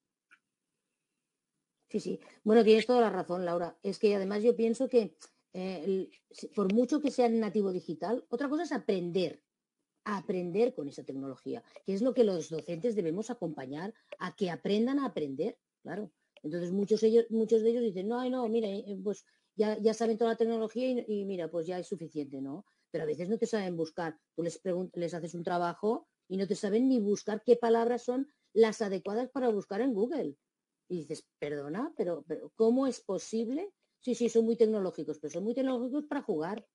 Sí, sí. Bueno, tienes toda la razón, Laura. Es que además yo pienso que eh, por mucho que sea nativo digital, otra cosa es aprender, aprender con esa tecnología, que es lo que los docentes debemos acompañar a que aprendan a aprender, claro. Entonces muchos, ellos, muchos de ellos dicen, no, no, mira, eh, pues ya, ya saben toda la tecnología y, mira, pues ya es suficiente, ¿no? Pero a veces no te saben buscar. Tú les, les haces un trabajo y no te saben ni buscar qué palabras son las adecuadas para buscar en Google. Y dices, perdona, pero, pero ¿cómo es posible? Sí, sí, son muy tecnológicos, pero son muy tecnológicos para jugar,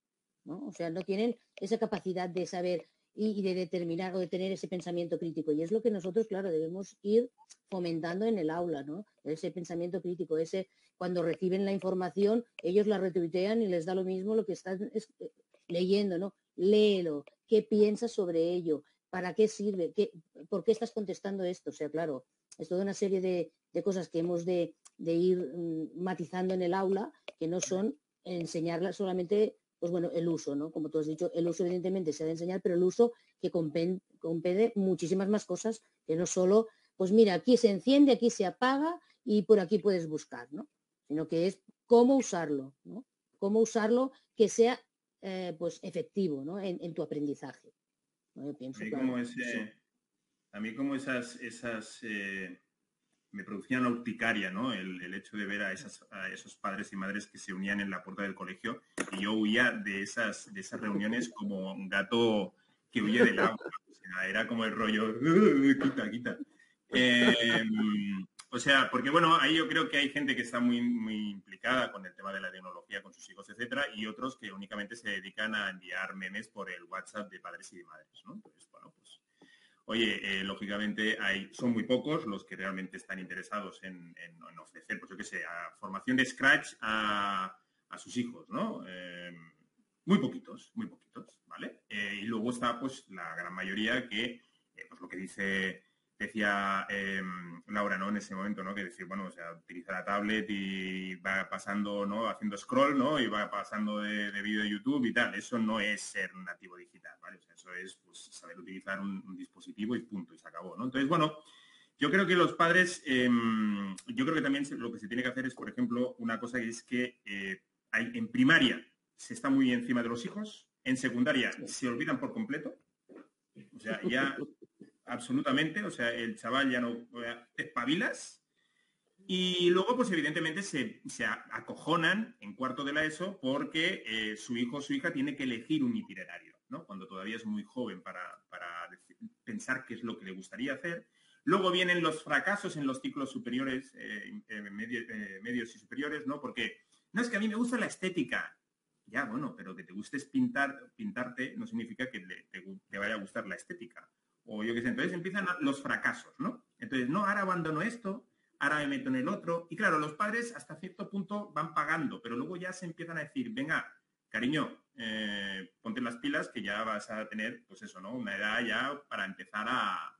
¿no? O sea, no tienen esa capacidad de saber y, de determinar o de tener ese pensamiento crítico. Y es lo que nosotros, claro, debemos ir fomentando en el aula, ¿no? Ese pensamiento crítico, ese cuando reciben la información, ellos la retuitean y les da lo mismo lo que están eh, leyendo, ¿no? Léelo, ¿qué piensas sobre ello? ¿Para qué sirve? ¿Qué, ¿Por qué estás contestando esto? O sea, claro, es toda una serie de, cosas que hemos de, de ir mm, matizando en el aula, que no son enseñarla solamente pues bueno, el uso, ¿no? Como tú has dicho, el uso evidentemente se ha de enseñar, pero el uso que compende muchísimas más cosas que no solo, pues mira, aquí se enciende, aquí se apaga y por aquí puedes buscar, ¿no? Sino que es cómo usarlo, ¿no? Cómo usarlo que sea eh, pues efectivo, ¿no? En, tu aprendizaje. pienso, a, mí como a mí como esas, esas eh, me producía una urticaria, ¿no? El, hecho de ver a, esos padres y madres que se unían en la puerta del colegio y yo huía de esas, de esas reuniones como un gato que huye del agua. O sea, era como el rollo, quita, quita. Em, o sea, porque bueno, ahí yo creo que hay gente que está muy, muy implicada con el tema de la tecnología con sus hijos, etcétera, y otros que únicamente se dedican a enviar memes por el WhatsApp de padres y de madres, ¿no? Pues, bueno, pues Oye, eh, lógicamente hay, son muy pocos los que realmente están interesados en, ofrecer, pues yo qué sé, formación de Scratch a, sus hijos, ¿no? Em, muy poquitos, muy poquitos, ¿vale? Eh, y luego está pues la gran mayoría que, eh, pues lo que dice decía em, Laura, ¿no? En ese momento, ¿no? Que decir, bueno, o sea, utiliza la tablet y va pasando, ¿no? Haciendo scroll, ¿no? Y va pasando de, vídeo de YouTube y tal. Eso no es ser nativo digital, ¿vale? O sea, eso es pues, saber utilizar un, dispositivo y punto, y se acabó, ¿no? Entonces, bueno, yo creo que los padres, em, yo creo que también lo que se tiene que hacer es, por ejemplo, una cosa que es que eh, hay, en primaria se está muy encima de los hijos, en secundaria se olvidan por completo. O sea, ya absolutamente, o sea, el chaval ya no espabilas. Y luego, pues evidentemente se, acojonan en cuarto de la ESO porque eh, su hijo o su hija tiene que elegir un itinerario, ¿no? Cuando todavía es muy joven para, pensar qué es lo que le gustaría hacer. Luego vienen los fracasos en los ciclos superiores, eh, eh, medios y superiores, ¿no? Porque no es que a mí me gusta la estética. Ya, bueno, pero que te gustes pintar, pintarte no significa que te vaya a gustar la estética o yo qué sé. Entonces empiezan los fracasos, ¿no? Entonces, no, ahora abandono esto, ahora me meto en el otro. Y claro, los padres hasta cierto punto van pagando, pero luego ya se empiezan a decir, venga, cariño, eh, ponte las pilas que ya vas a tener, pues eso, ¿no? Una edad ya para empezar a,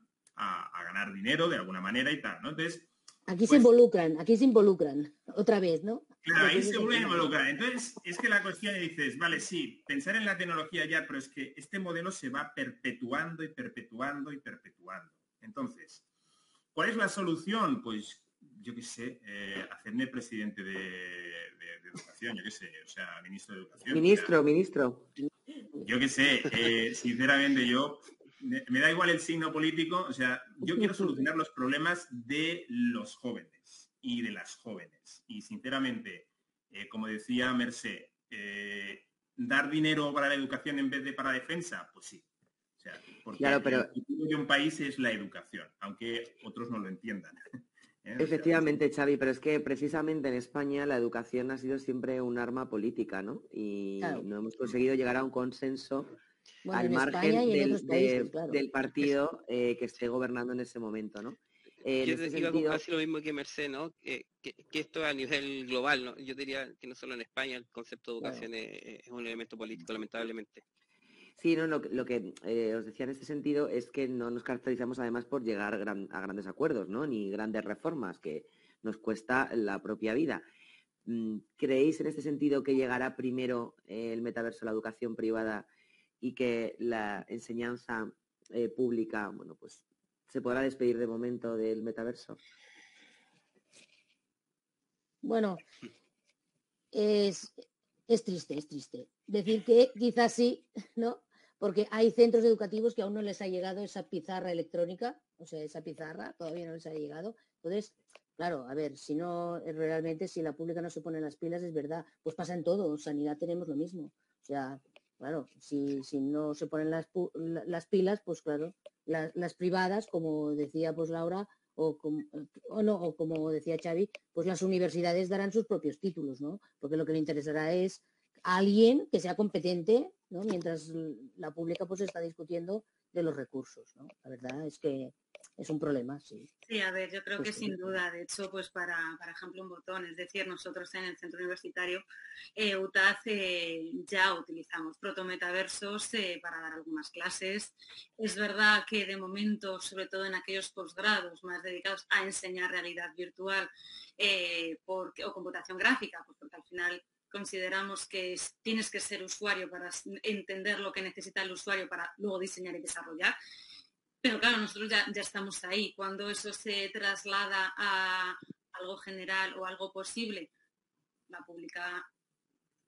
ganar dinero de alguna manera y tal, ¿no? Entonces... Aquí se pues involucran, aquí se involucran, otra vez, ¿no? Claro, ahí se vuelven a involucrar. Entonces, es que la cuestión dices, vale, sí, pensar en la tecnología ya, pero es que este modelo se va perpetuando y perpetuando y perpetuando. Entonces, ¿cuál es la solución? Pues, yo qué sé, eh, hacerme presidente de, educación, yo qué sé, o sea, ministro de educación. Ministro, ministro. Yo qué sé, eh, sinceramente yo, me da igual el signo político, o sea, yo (laughs) quiero solucionar los problemas de los jóvenes y de las jóvenes. Y sinceramente, eh, como decía Merced, eh, dar dinero para la educación en vez de para defensa, pues sí. O sea, porque claro, pero... el futuro de un país es la educación, aunque otros no lo entiendan. (laughs) ¿Eh? Efectivamente, Xavi, pero es que precisamente en España la educación ha sido siempre un arma política, ¿no? Y no hemos conseguido llegar a un consenso al margen del, partido que esté gobernando en ese momento, ¿no? Yo digo casi lo mismo que Merced, ¿no? Que, esto a nivel global, ¿no? Yo diría que no solo en España el concepto de educación es, un elemento político, lamentablemente. Sí, no, lo, que eh, os decía en este sentido es que no nos caracterizamos además por llegar a grandes acuerdos, ¿no? Ni grandes reformas, que nos cuesta la propia vida. mm, ¿creéis en este sentido que llegará primero el metaverso a la educación privada y que la enseñanza eh, pública, bueno, pues se podrá despedir de momento del metaverso? Bueno, es, es triste, es triste. Decir que quizás sí, ¿no? Porque hay centros educativos que aún no les ha llegado esa pizarra electrónica, o sea, esa pizarra todavía no les ha llegado. Entonces, claro, a ver, si no, eh, realmente, si la pública no se pone las pilas, es verdad, pues pasa en todo, sanidad tenemos lo mismo. O sea, claro, si, si no se ponen las, las pilas, pues claro, las privadas, como decía pues Laura, o como, no, o como decía Xavi, pues las universidades darán sus propios títulos, ¿no? Porque lo que le interesará es alguien que sea competente, ¿no? Mientras la pública pues está discutiendo de los recursos, ¿no? La verdad es que es un problema, sí. Sí, a ver, yo creo que sin duda, de hecho, pues para, ejemplo, un botón, es decir, nosotros en el centro universitario eh, UTAD eh, ya utilizamos protometaversos eh, para dar algunas clases. Es verdad que de momento, sobre todo en aquellos posgrados más dedicados a enseñar realidad virtual o computación gráfica, pues porque al final consideramos que tienes que ser usuario para entender lo que necesita el usuario para luego diseñar y desarrollar. Pero claro, nosotros ya, estamos ahí. Cuando eso se traslada a algo general o algo posible, la pública,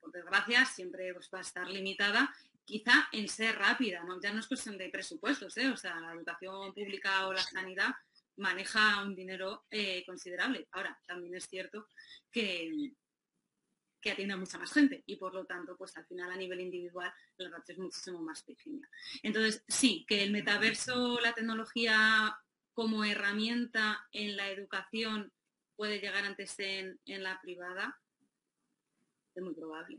por desgracia, siempre pues, va a estar limitada, quizá en ser rápida, ¿no? ya no es cuestión de presupuestos, ¿eh? o sea, la educación pública o la sanidad maneja un dinero eh, considerable. Ahora, también es cierto que, que atienda a mucha más gente y por lo tanto, pues al final a nivel individual la ratio es muchísimo más pequeña. Entonces, sí, que el metaverso, la tecnología como herramienta en la educación puede llegar antes en, la privada, es muy probable.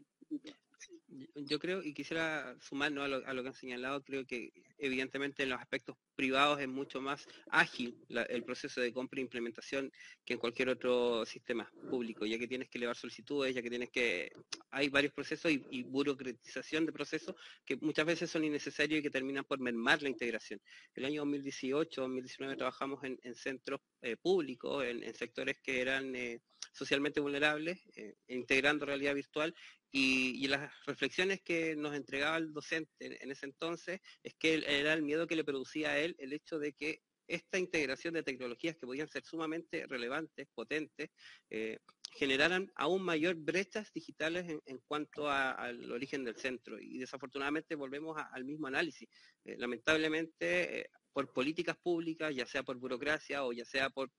Yo creo, y quisiera sumar a, lo, que han señalado, creo que evidentemente en los aspectos privados es mucho más ágil el proceso de compra e implementación que en cualquier otro sistema público, ya que tienes que elevar solicitudes, ya que tienes que... Hay varios procesos y, burocratización de procesos que muchas veces son innecesarios y que terminan por mermar la integración. El año 2018, 2019 trabajamos en, centros eh, públicos, en, sectores que eran... Eh, socialmente vulnerables, eh, integrando realidad virtual y, las reflexiones que nos entregaba el docente en, ese entonces es que era el miedo que le producía a él el hecho de que esta integración de tecnologías que podían ser sumamente relevantes, potentes, eh, generaran aún mayor brechas digitales en, cuanto al origen del centro. Y desafortunadamente volvemos al mismo análisis. Eh, lamentablemente, por políticas públicas, ya sea por burocracia o ya sea por,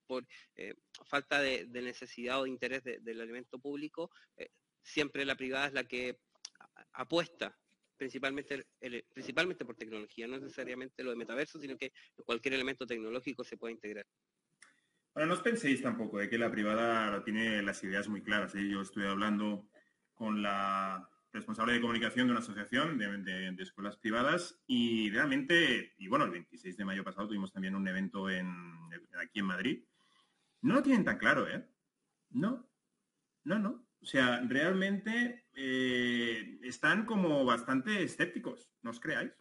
falta de, necesidad o de interés del elemento público, siempre la privada es la que apuesta principalmente, principalmente por tecnología, no necesariamente lo de metaverso, sino que cualquier elemento tecnológico se puede integrar. Bueno, no os penséis tampoco de que la privada tiene las ideas muy claras. ¿eh? Yo estoy hablando con la responsable de comunicación de una asociación de, escuelas privadas y realmente, y bueno, el 26 de mayo pasado tuvimos también un evento aquí en Madrid. No lo tienen tan claro, ¿eh? No, no, no. O sea, realmente eh, están como bastante escépticos, ¿no os creáis?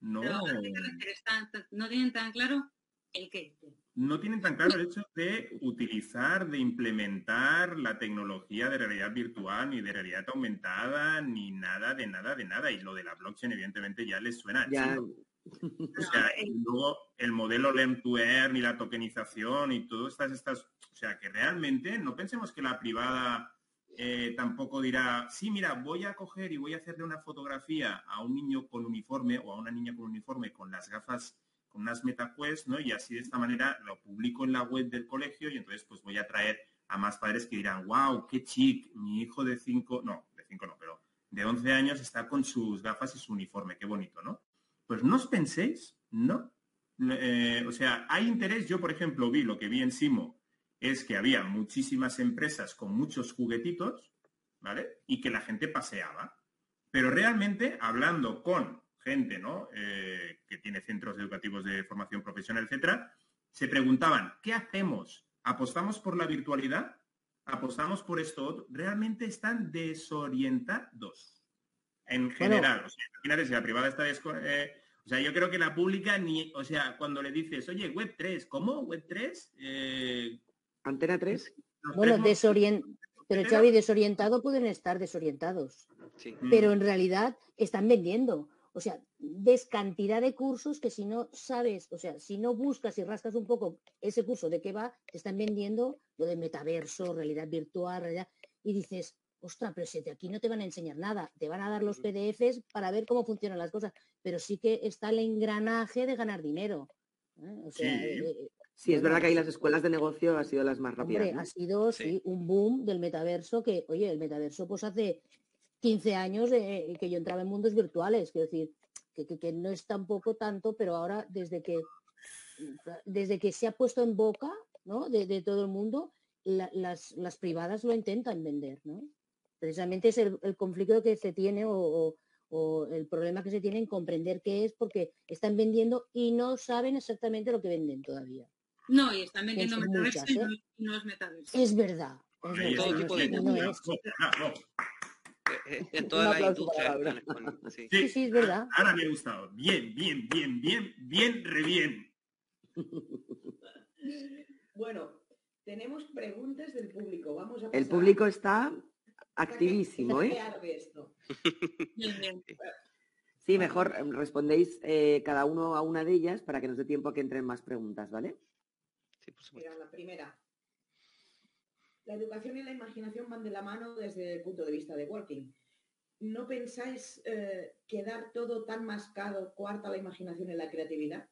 No, no tienen tan claro el qué. No tienen tan claro el hecho de utilizar, de implementar la tecnología de realidad virtual, ni de realidad aumentada, ni nada, de nada, de nada. Y lo de la blockchain, evidentemente, ya les suena. Ya. (laughs) O sea, y luego el modelo Learn to Earn y la tokenización y todas estas, estas, o sea, que realmente no pensemos que la privada eh, tampoco dirá, sí, mira, voy a coger y voy a hacerle una fotografía a un niño con uniforme o a una niña con uniforme con las gafas, unas MetaQuest, ¿no? Y así de esta manera lo publico en la web del colegio y entonces pues voy a traer a más padres que dirán, wow, qué chic, mi hijo de 5, no, de 5 no, pero de 11 años está con sus gafas y su uniforme, qué bonito, ¿no? Pues no os penséis, ¿no? Eh, o sea, hay interés, yo por ejemplo vi lo que vi en Simo, es que había muchísimas empresas con muchos juguetitos, ¿vale? Y que la gente paseaba. Pero realmente, hablando con gente, ¿no? Eh, que tiene centros educativos de formación profesional, etcétera, se preguntaban, ¿qué hacemos? ¿Apostamos por la virtualidad? ¿Apostamos por esto? Realmente están desorientados. En general, o sea, imagínate si la privada está eh, o sea, yo creo que la pública ni, o sea, cuando le dices, oye, web 3, ¿cómo? Web 3, Antena 3. Bueno, desorient... Pero Xavi, desorientado pueden estar desorientados. Sí. Mm. Pero en realidad están vendiendo. O sea, ves cantidad de cursos que si no sabes, o sea, si no buscas y rascas un poco ese curso de qué va, te están vendiendo lo de metaverso, realidad virtual, realidad, y dices, ostras, pero si de aquí no te van a enseñar nada, te van a dar los PDFs para ver cómo funcionan las cosas, pero sí que está el engranaje de ganar dinero. ¿eh? O sea, Sí. eh, eh, Sí, es verdad que ahí las escuelas de negocio han sido las más rápidas. Hombre, ¿no? ha sido Sí. sí, un boom del metaverso que, oye, el metaverso pues hace 15 años que yo entraba en mundos virtuales, quiero decir, que, que- que no es tampoco tanto, pero ahora desde que desde que se ha puesto en boca ¿no? de, de todo el mundo, la- las, las privadas lo intentan vender, ¿no? Precisamente es el, el conflicto que se tiene o, o- o el problema que se tiene en comprender qué es porque están vendiendo y no saben exactamente lo que venden todavía. No, y están vendiendo metaverso muchas, ¿eh? no, y no es metaverso. Es verdad. es Ahí verdad, todo y no tipo es- de y no En todas las industrias. Sí. Sí, sí, es verdad. Ahora me ha gustado. Bien, bien, bien, bien, bien, re bien. (laughs) Bueno, tenemos preguntas del público. Vamos a El pasar- público está activísimo, ¿eh? Sí, mejor eh, respondéis eh, cada uno a una de ellas para que nos dé tiempo a que entren más preguntas, ¿vale? Sí, por supuesto. Mira, la primera. La educación y la imaginación van de la mano desde el punto de vista de Walking. ¿No pensáis eh, quedar todo tan mascado cuarta la imaginación y la creatividad?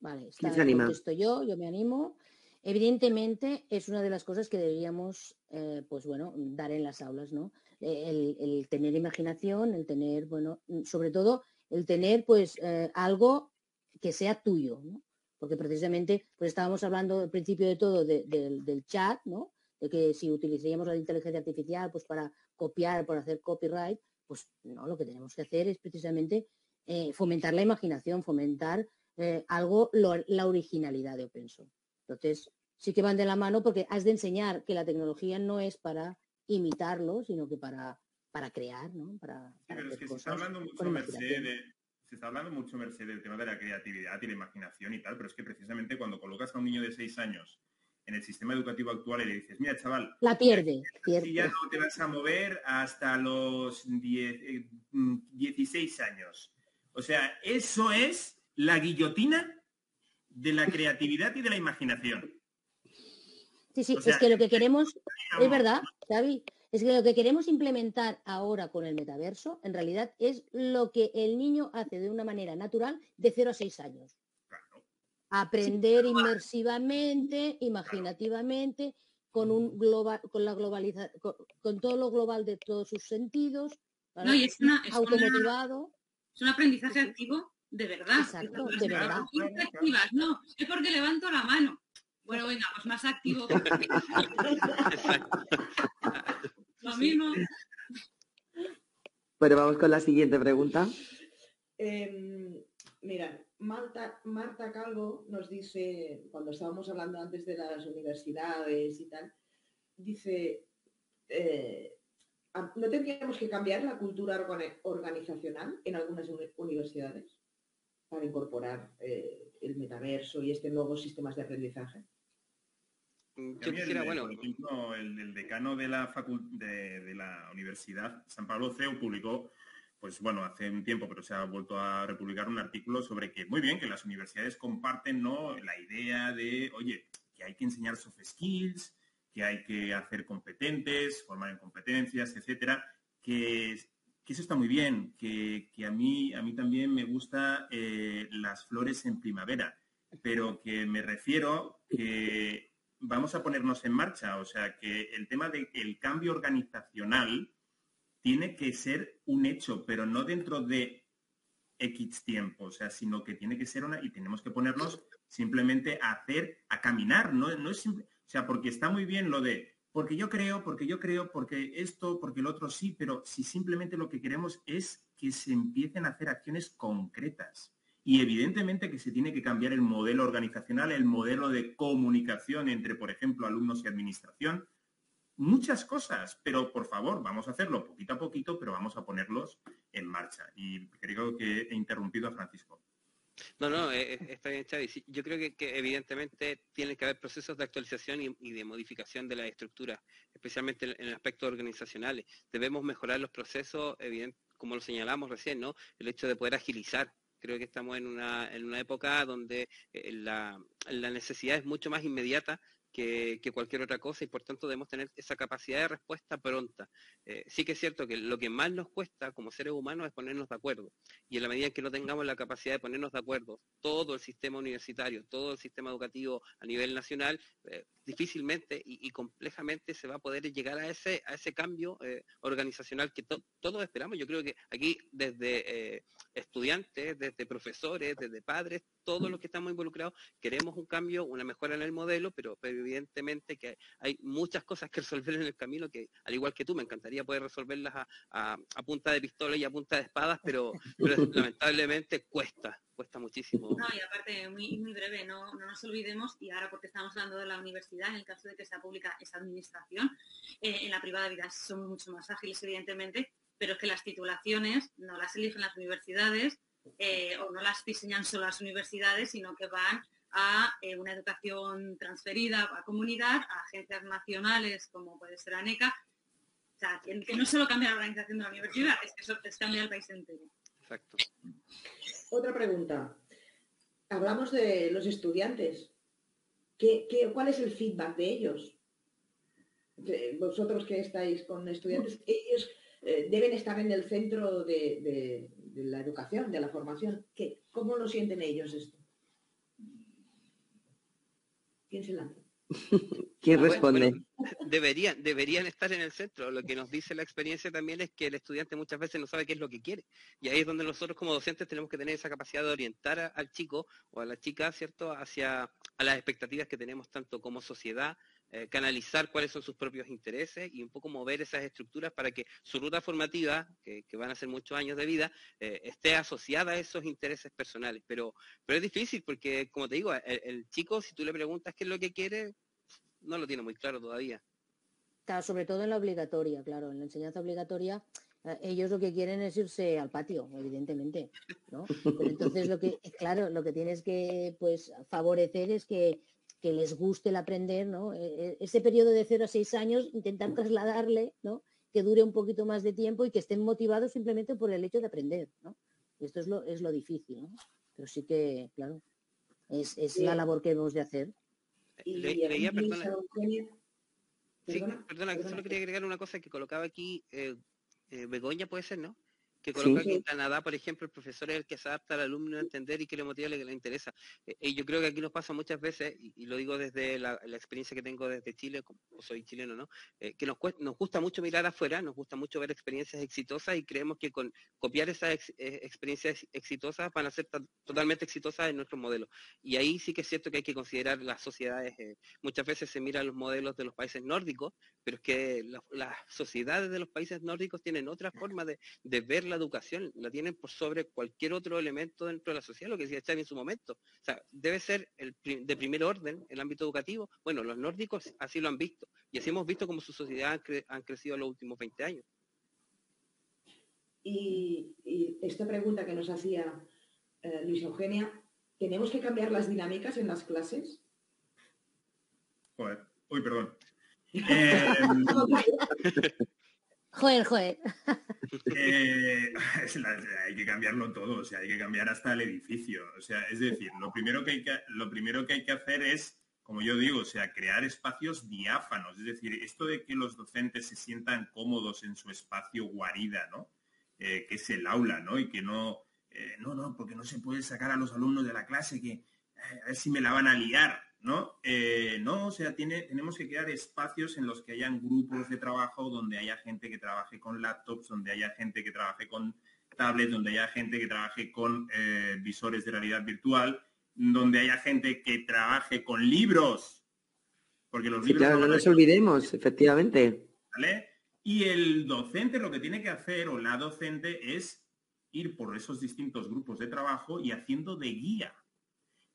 Vale, ¿Quién está, contesto yo, yo me animo. Evidentemente es una de las cosas que deberíamos, eh, pues bueno, dar en las aulas, ¿no? El, el tener imaginación, el tener, bueno, sobre todo el tener, pues, eh, algo que sea tuyo, ¿no? Porque precisamente, pues estábamos hablando al principio de todo de- del- del chat, ¿no? De que si utilizaríamos la inteligencia artificial, pues para copiar, para hacer copyright, pues no, lo que tenemos que hacer es precisamente eh, fomentar la imaginación, fomentar eh, algo, lo- la originalidad, yo pienso. Entonces, sí que van de la mano porque has de enseñar que la tecnología no es para imitarlo, sino que para, para crear, ¿no? Para, Sí, para pero es hacer que se está cosas hablando mucho, con Merced, imaginación. de, se está hablando mucho, Merced, del tema de la creatividad y la imaginación y tal, pero es que precisamente cuando colocas a un niño de seis años en el sistema educativo actual y le dices, mira, chaval, La pierde, si ya pierde. no te vas a mover hasta los 10, eh, 16 años. O sea, eso es la guillotina de la creatividad y de la imaginación. Sí, sí, o sea, es que lo que queremos, es verdad, Xavi, es que lo que queremos implementar ahora con el metaverso, en realidad, es lo que el niño hace de una manera natural de 0 a 6 años. claro. aprender inmersivamente, imaginativamente, con un global, con la globaliza, con, con todo lo global de todos sus sentidos, ¿vale? No, y es una- es una- automotivado. Es un aprendizaje activo de verdad. Exacto, de verdad. activas, no, es porque levanto la mano. Bueno, venga, pues más activo. (laughs) (laughs) que- Lo mismo. Pero vamos con la siguiente pregunta. Em, mira, Marta, Marta Calvo nos dice, cuando estábamos hablando antes de las universidades y tal, dice, eh, ¿no tendríamos que cambiar la cultura orga- organizacional en algunas uni- universidades para incorporar eh, el metaverso y este nuevos sistemas de aprendizaje? Mm, Yo mí el- quisiera, bueno, por ejemplo, el, el decano de la, de, de la Universidad San Pablo CEU publicó, pues bueno, hace un tiempo, pero se ha vuelto a republicar un artículo sobre que, muy bien, que las universidades comparten ¿no? la idea de, oye, que hay que enseñar soft skills, que hay que hacer competentes, formar en competencias, etcétera, que, que eso está muy bien, que, que a, mí, a mí también me gusta eh, las flores en primavera, pero que me refiero que vamos a ponernos en marcha. O sea, que el tema del cambio organizacional tiene que ser un hecho, pero no dentro de X tiempo, o sea, sino que tiene que ser una, y tenemos que ponernos simplemente a hacer, a caminar, no, no es simple, o sea, porque está muy bien lo de, porque yo creo, porque yo creo, porque esto, porque el otro sí, pero si simplemente lo que queremos es que se empiecen a hacer acciones concretas. Y evidentemente que se tiene que cambiar el modelo organizacional, el modelo de comunicación entre, por ejemplo, alumnos y administración. Muchas cosas, pero por favor, vamos a hacerlo poquito a poquito, pero vamos a ponerlos en marcha. Y creo que he interrumpido a Francisco. No, no, eh, eh, está bien, Chavi. yo creo que, evidentemente tiene que haber procesos de actualización y, de modificación de la estructura, especialmente en, el aspecto organizacionales. Debemos mejorar los procesos, como lo señalamos recién, ¿no? El hecho de poder agilizar. Creo que estamos en una, en una época donde eh, la, la necesidad es mucho más inmediata que, cualquier otra cosa y por tanto debemos tener esa capacidad de respuesta pronta. Eh, sí que es cierto que lo que más nos cuesta como seres humanos es ponernos de acuerdo y en la medida en que no tengamos la capacidad de ponernos de acuerdo, todo el sistema universitario, todo el sistema educativo a nivel nacional, eh, difícilmente y, complejamente se va a poder llegar a ese, a ese cambio eh, organizacional que todos esperamos. Yo creo que aquí desde estudiantes, desde profesores, desde padres, todos los que estamos involucrados queremos un cambio, una mejora en el modelo, pero, evidentemente que hay muchas cosas que resolver en el camino que, al igual que tú, me encantaría poder resolverlas a, punta de pistola y a punta de espadas, pero, lamentablemente cuesta, cuesta muchísimo. No, y aparte, muy, breve, no, nos olvidemos, y ahora porque estamos hablando de la universidad, en el caso de que sea pública esa administración, eh, en la privada vida son mucho más ágiles, evidentemente, pero es que las titulaciones no las eligen las universidades, eh, o no las diseñan solo las universidades, sino que van a eh, una educación transferida a comunidad, a agencias nacionales como puede ser ANECA. O sea, que, no solo cambia la organización de la universidad, es que eso es cambiar el país entero. Exacto. Otra pregunta. Hablamos de los estudiantes. ¿Qué, cuál es el feedback de ellos? vosotros que estáis con estudiantes, ellos eh, deben estar en el centro de, la educación, de la formación. ¿Qué, ¿Cómo lo sienten ellos esto? ¿Quién se lanza? (laughs) ¿Quién responde? deberían, deberían estar en el centro. Lo que nos dice la experiencia también es que el estudiante muchas veces no sabe qué es lo que quiere. Y ahí es donde nosotros como docentes tenemos que tener esa capacidad de orientar al chico o a la chica, ¿cierto?, hacia a las expectativas que tenemos tanto como sociedad eh, canalizar cuáles son sus propios intereses y un poco mover esas estructuras para que su ruta formativa, que, van a ser muchos años de vida, eh, esté asociada a esos intereses personales. Pero, pero es difícil porque, como te digo, el, chico, si tú le preguntas qué es lo que quiere, no lo tiene muy claro todavía. Claro, sobre todo en la obligatoria, claro, en la enseñanza obligatoria eh, ellos lo que quieren es irse al patio, evidentemente, ¿no? Entonces lo que, claro, lo que tienes que pues favorecer es que que les guste el aprender, ¿no? E, e, ese periodo de 0 a 6 años, intentar trasladarle, ¿no? Que dure un poquito más de tiempo y que estén motivados simplemente por el hecho de aprender, ¿no? Esto es lo, es lo difícil, ¿no? Pero sí que, claro, es, la labor que hemos de hacer. Y leía, perdona. Sí, perdona, solo quería agregar una cosa que colocaba aquí, eh, eh, Begoña puede ser, ¿no? Que coloca aquí en Canadá, por ejemplo, el profesor es el que se adapta al alumno a entender y que le motiva lo que le interesa. Eh, y yo creo que aquí nos pasa muchas veces, y, lo digo desde la, experiencia que tengo desde Chile, como soy chileno, ¿no? Eh, que nos, nos gusta mucho mirar afuera, nos gusta mucho ver experiencias exitosas y creemos que con copiar esas eh, experiencias exitosas van a ser totalmente exitosas en nuestro modelo. Y ahí sí que es cierto que hay que considerar las sociedades, muchas veces se miran los modelos de los países nórdicos, pero es que las sociedades de los países nórdicos tienen otra forma de, de ver la educación, la tienen por sobre cualquier otro elemento dentro de la sociedad, lo que decía Xavi en su momento. O sea, debe ser el de primer orden el ámbito educativo. Bueno, los nórdicos así lo han visto y así hemos visto cómo su sociedad han, crecido en los últimos 20 años. Y, esta pregunta que nos hacía eh, Luis Eugenia, ¿tenemos que cambiar las dinámicas en las clases? Joder, uy, perdón. (laughs) Joder, joder. Eh, (laughs) hay que cambiarlo todo, o sea, hay que cambiar hasta el edificio. O sea, es decir, lo primero que hay que, lo primero que, hay que hacer es, como yo digo, o sea, crear espacios diáfanos. Es decir, esto de que los docentes se sientan cómodos en su espacio guarida, ¿no? Eh, que es el aula, ¿no? Y que no, eh, no, no, porque no se puede sacar a los alumnos de la clase que a ver si me la van a liar. ¿No? Eh, no, o sea, tiene, tenemos que crear espacios en los que hayan grupos de trabajo, donde haya gente que trabaje con laptops, donde haya gente que trabaje con tablets, donde haya gente que trabaje con eh, visores de realidad virtual, donde haya gente que trabaje con libros. Porque los libros... Claro, no nos olvidemos, efectivamente. Y el docente lo que tiene que hacer, o la docente, es ir por esos distintos grupos de trabajo y haciendo de guía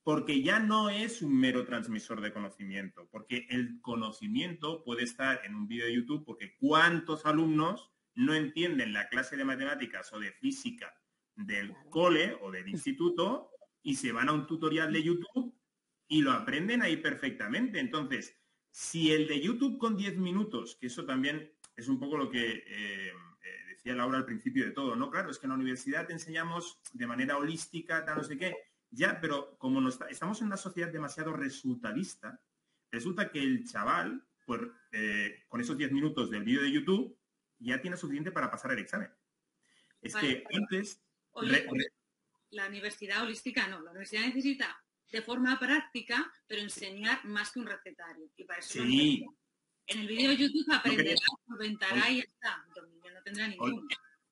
porque ya no es un mero transmisor de conocimiento, porque el conocimiento puede estar en un vídeo de YouTube, porque ¿cuántos alumnos no entienden la clase de matemáticas o de física del cole o del instituto y se van a un tutorial de YouTube y lo aprenden ahí perfectamente. Entonces, si el de YouTube con 10 minutos, que eso también es un poco lo que eh, eh, decía Laura al principio de todo, ¿no? Claro, es que en la universidad te enseñamos de manera holística, tal, no sé qué. Ya, pero como estamos en una sociedad demasiado resultadista, resulta que el chaval, pues, eh, con esos 10 minutos del vídeo de YouTube, ya tiene suficiente para pasar el examen. Es que antes... la universidad holística no, la universidad necesita de forma práctica, pero enseñar más que un recetario. Y para eso sí. en el vídeo de YouTube aprenderá, solventará y ya está. No tendrá ningún.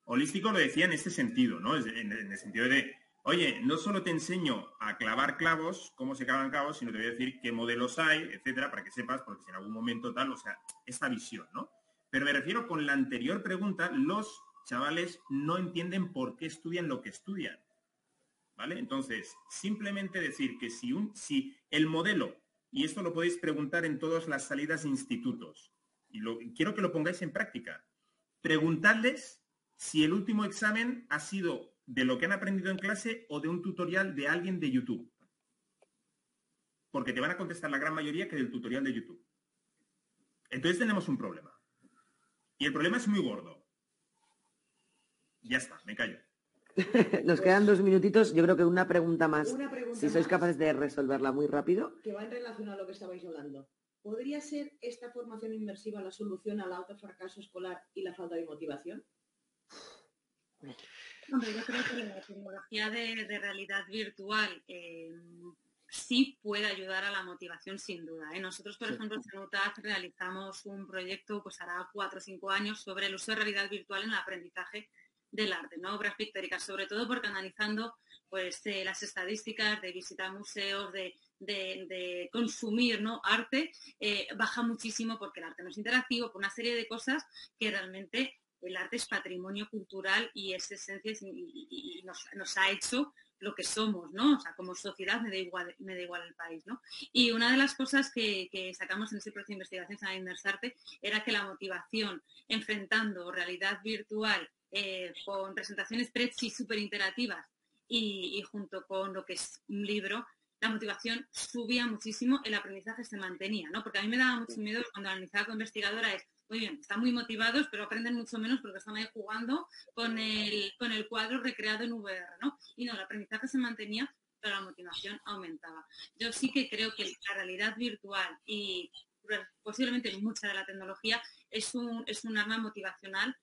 Holístico lo decía en este sentido, ¿no? En, el sentido de, oye, no solo te enseño a clavar clavos, cómo se clavan clavos, sino te voy a decir qué modelos hay, etcétera, para que sepas, porque si en algún momento tal, o sea, esta visión, ¿no? Pero me refiero con la anterior pregunta, los chavales no entienden por qué estudian lo que estudian. ¿Vale? Entonces, simplemente decir que si, un, si el modelo, y esto lo podéis preguntar en todas las salidas de institutos, y lo, quiero que lo pongáis en práctica, preguntadles si el último examen ha sido de lo que han aprendido en clase o de un tutorial de alguien de YouTube. Porque te van a contestar la gran mayoría que del tutorial de YouTube. Entonces tenemos un problema. Y el problema es muy gordo. Ya está, me callo. (laughs) Nos quedan dos minutitos. Yo creo que una pregunta más. si sois capaces de resolverla muy rápido. Que va en relación a lo que estabais hablando. ¿Podría ser esta formación inmersiva la solución al autofracaso escolar y la falta de motivación? Hombre, yo creo que la tecnología de, realidad virtual eh, sí puede ayudar a la motivación sin duda. ¿eh? Nosotros, por ejemplo, en UTAC realizamos un proyecto, pues hará cuatro o cinco años, sobre el uso de realidad virtual en el aprendizaje del arte, ¿no? Obras pictóricas, sobre todo porque analizando pues eh, las estadísticas de visitar museos, de, consumir ¿no? arte, eh, baja muchísimo porque el arte no es interactivo, por una serie de cosas que realmente el arte es patrimonio cultural y es esencia y, nos, ha hecho lo que somos, ¿no? O sea, como sociedad me da igual, me da igual el país, ¿no? Y una de las cosas que, sacamos en ese proceso de investigación en Inmersarte era que la motivación enfrentando realidad virtual eh, con presentaciones Prezi súper interactivas y, junto con lo que es un libro, la motivación subía muchísimo, el aprendizaje se mantenía, ¿no? Porque a mí me daba mucho miedo cuando analizaba con investigadora es, muy bien, están muy motivados, pero aprenden mucho menos porque están ahí jugando con el, con el cuadro recreado en VR, ¿no? Y no, el aprendizaje se mantenía, pero la motivación aumentaba. Yo sí que creo que la realidad virtual y posiblemente mucha de la tecnología es un, es un arma motivacional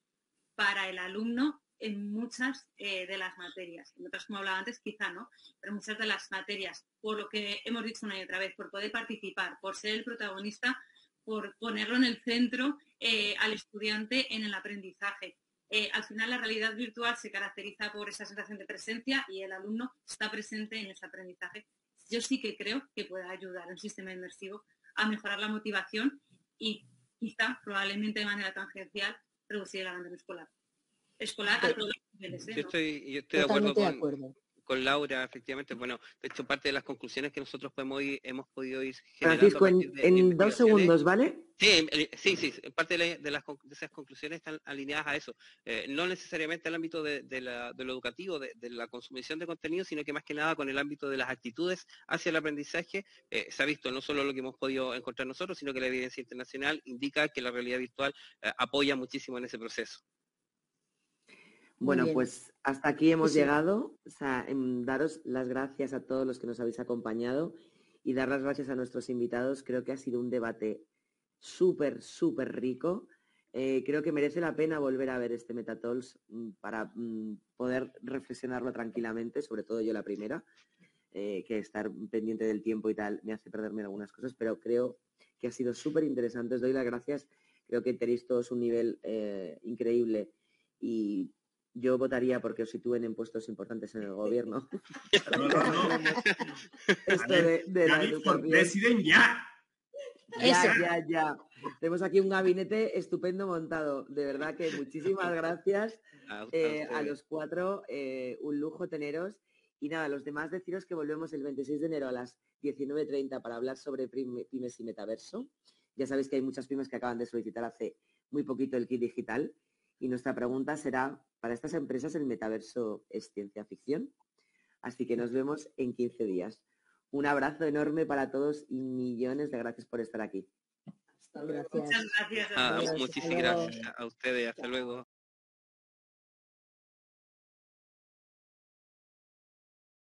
para el alumno en muchas eh, de las materias. En otras, como hablaba antes, quizá no, pero muchas de las materias, por lo que hemos dicho una y otra vez, por poder participar, por ser el protagonista, por ponerlo en el centro eh, al estudiante en el aprendizaje. Eh, al final la realidad virtual se caracteriza por esa sensación de presencia y el alumno está presente en ese aprendizaje. Yo sí que creo que puede ayudar un sistema inmersivo a mejorar la motivación y quizá, probablemente de manera tangencial, reducir el abandono escolar. Escolar a todos los niveles. ¿eh? Yo, estoy, yo estoy de acuerdo con, con Laura, efectivamente. Bueno, de hecho, parte de las conclusiones que nosotros podemos ir, hemos podido ir generando... Francisco, en, dos segundos, ¿vale? Sí, sí, sí. Parte de, las, esas conclusiones están alineadas a eso. Eh, no necesariamente al ámbito de, lo educativo, de, la consumición de contenido, sino que más que nada con el ámbito de las actitudes hacia el aprendizaje. Eh, se ha visto no solo lo que hemos podido encontrar nosotros, sino que la evidencia internacional indica que la realidad virtual eh, apoya muchísimo en ese proceso. Bueno, pues hasta aquí hemos llegado. O sea, em, daros las gracias a todos los que nos habéis acompañado y dar las gracias a nuestros invitados. Creo que ha sido un debate súper, súper rico. Eh, creo que merece la pena volver a ver este Metatols mm, para mm, poder reflexionarlo tranquilamente, sobre todo yo la primera, eh, que estar pendiente del tiempo y tal me hace perderme algunas cosas, pero creo que ha sido súper interesante. Os doy las gracias. Creo que tenéis todos un nivel eh, increíble y yo votaría porque os sitúen en puestos importantes en el (laughs) gobierno. No, no, (laughs) no. Esto de, Deciden ya. Ya, ya, ya. Tenemos aquí un gabinete estupendo montado. De verdad que muchísimas (laughs) gracias a, eh, los cuatro. Eh, un lujo teneros. Y nada, los demás deciros que volvemos el 26 de enero a las 19.30 para hablar sobre pymes y metaverso. Ya sabéis que hay muchas pymes que acaban de solicitar hace muy poquito el kit digital. Y nuestra pregunta será, ¿para estas empresas el metaverso es ciencia ficción? Así que nos vemos en 15 días. Un abrazo enorme para todos y millones de gracias por estar aquí. Hasta luego. Gracias. Muchas gracias. a Ah, muchísimas gracias a ustedes. Hasta luego.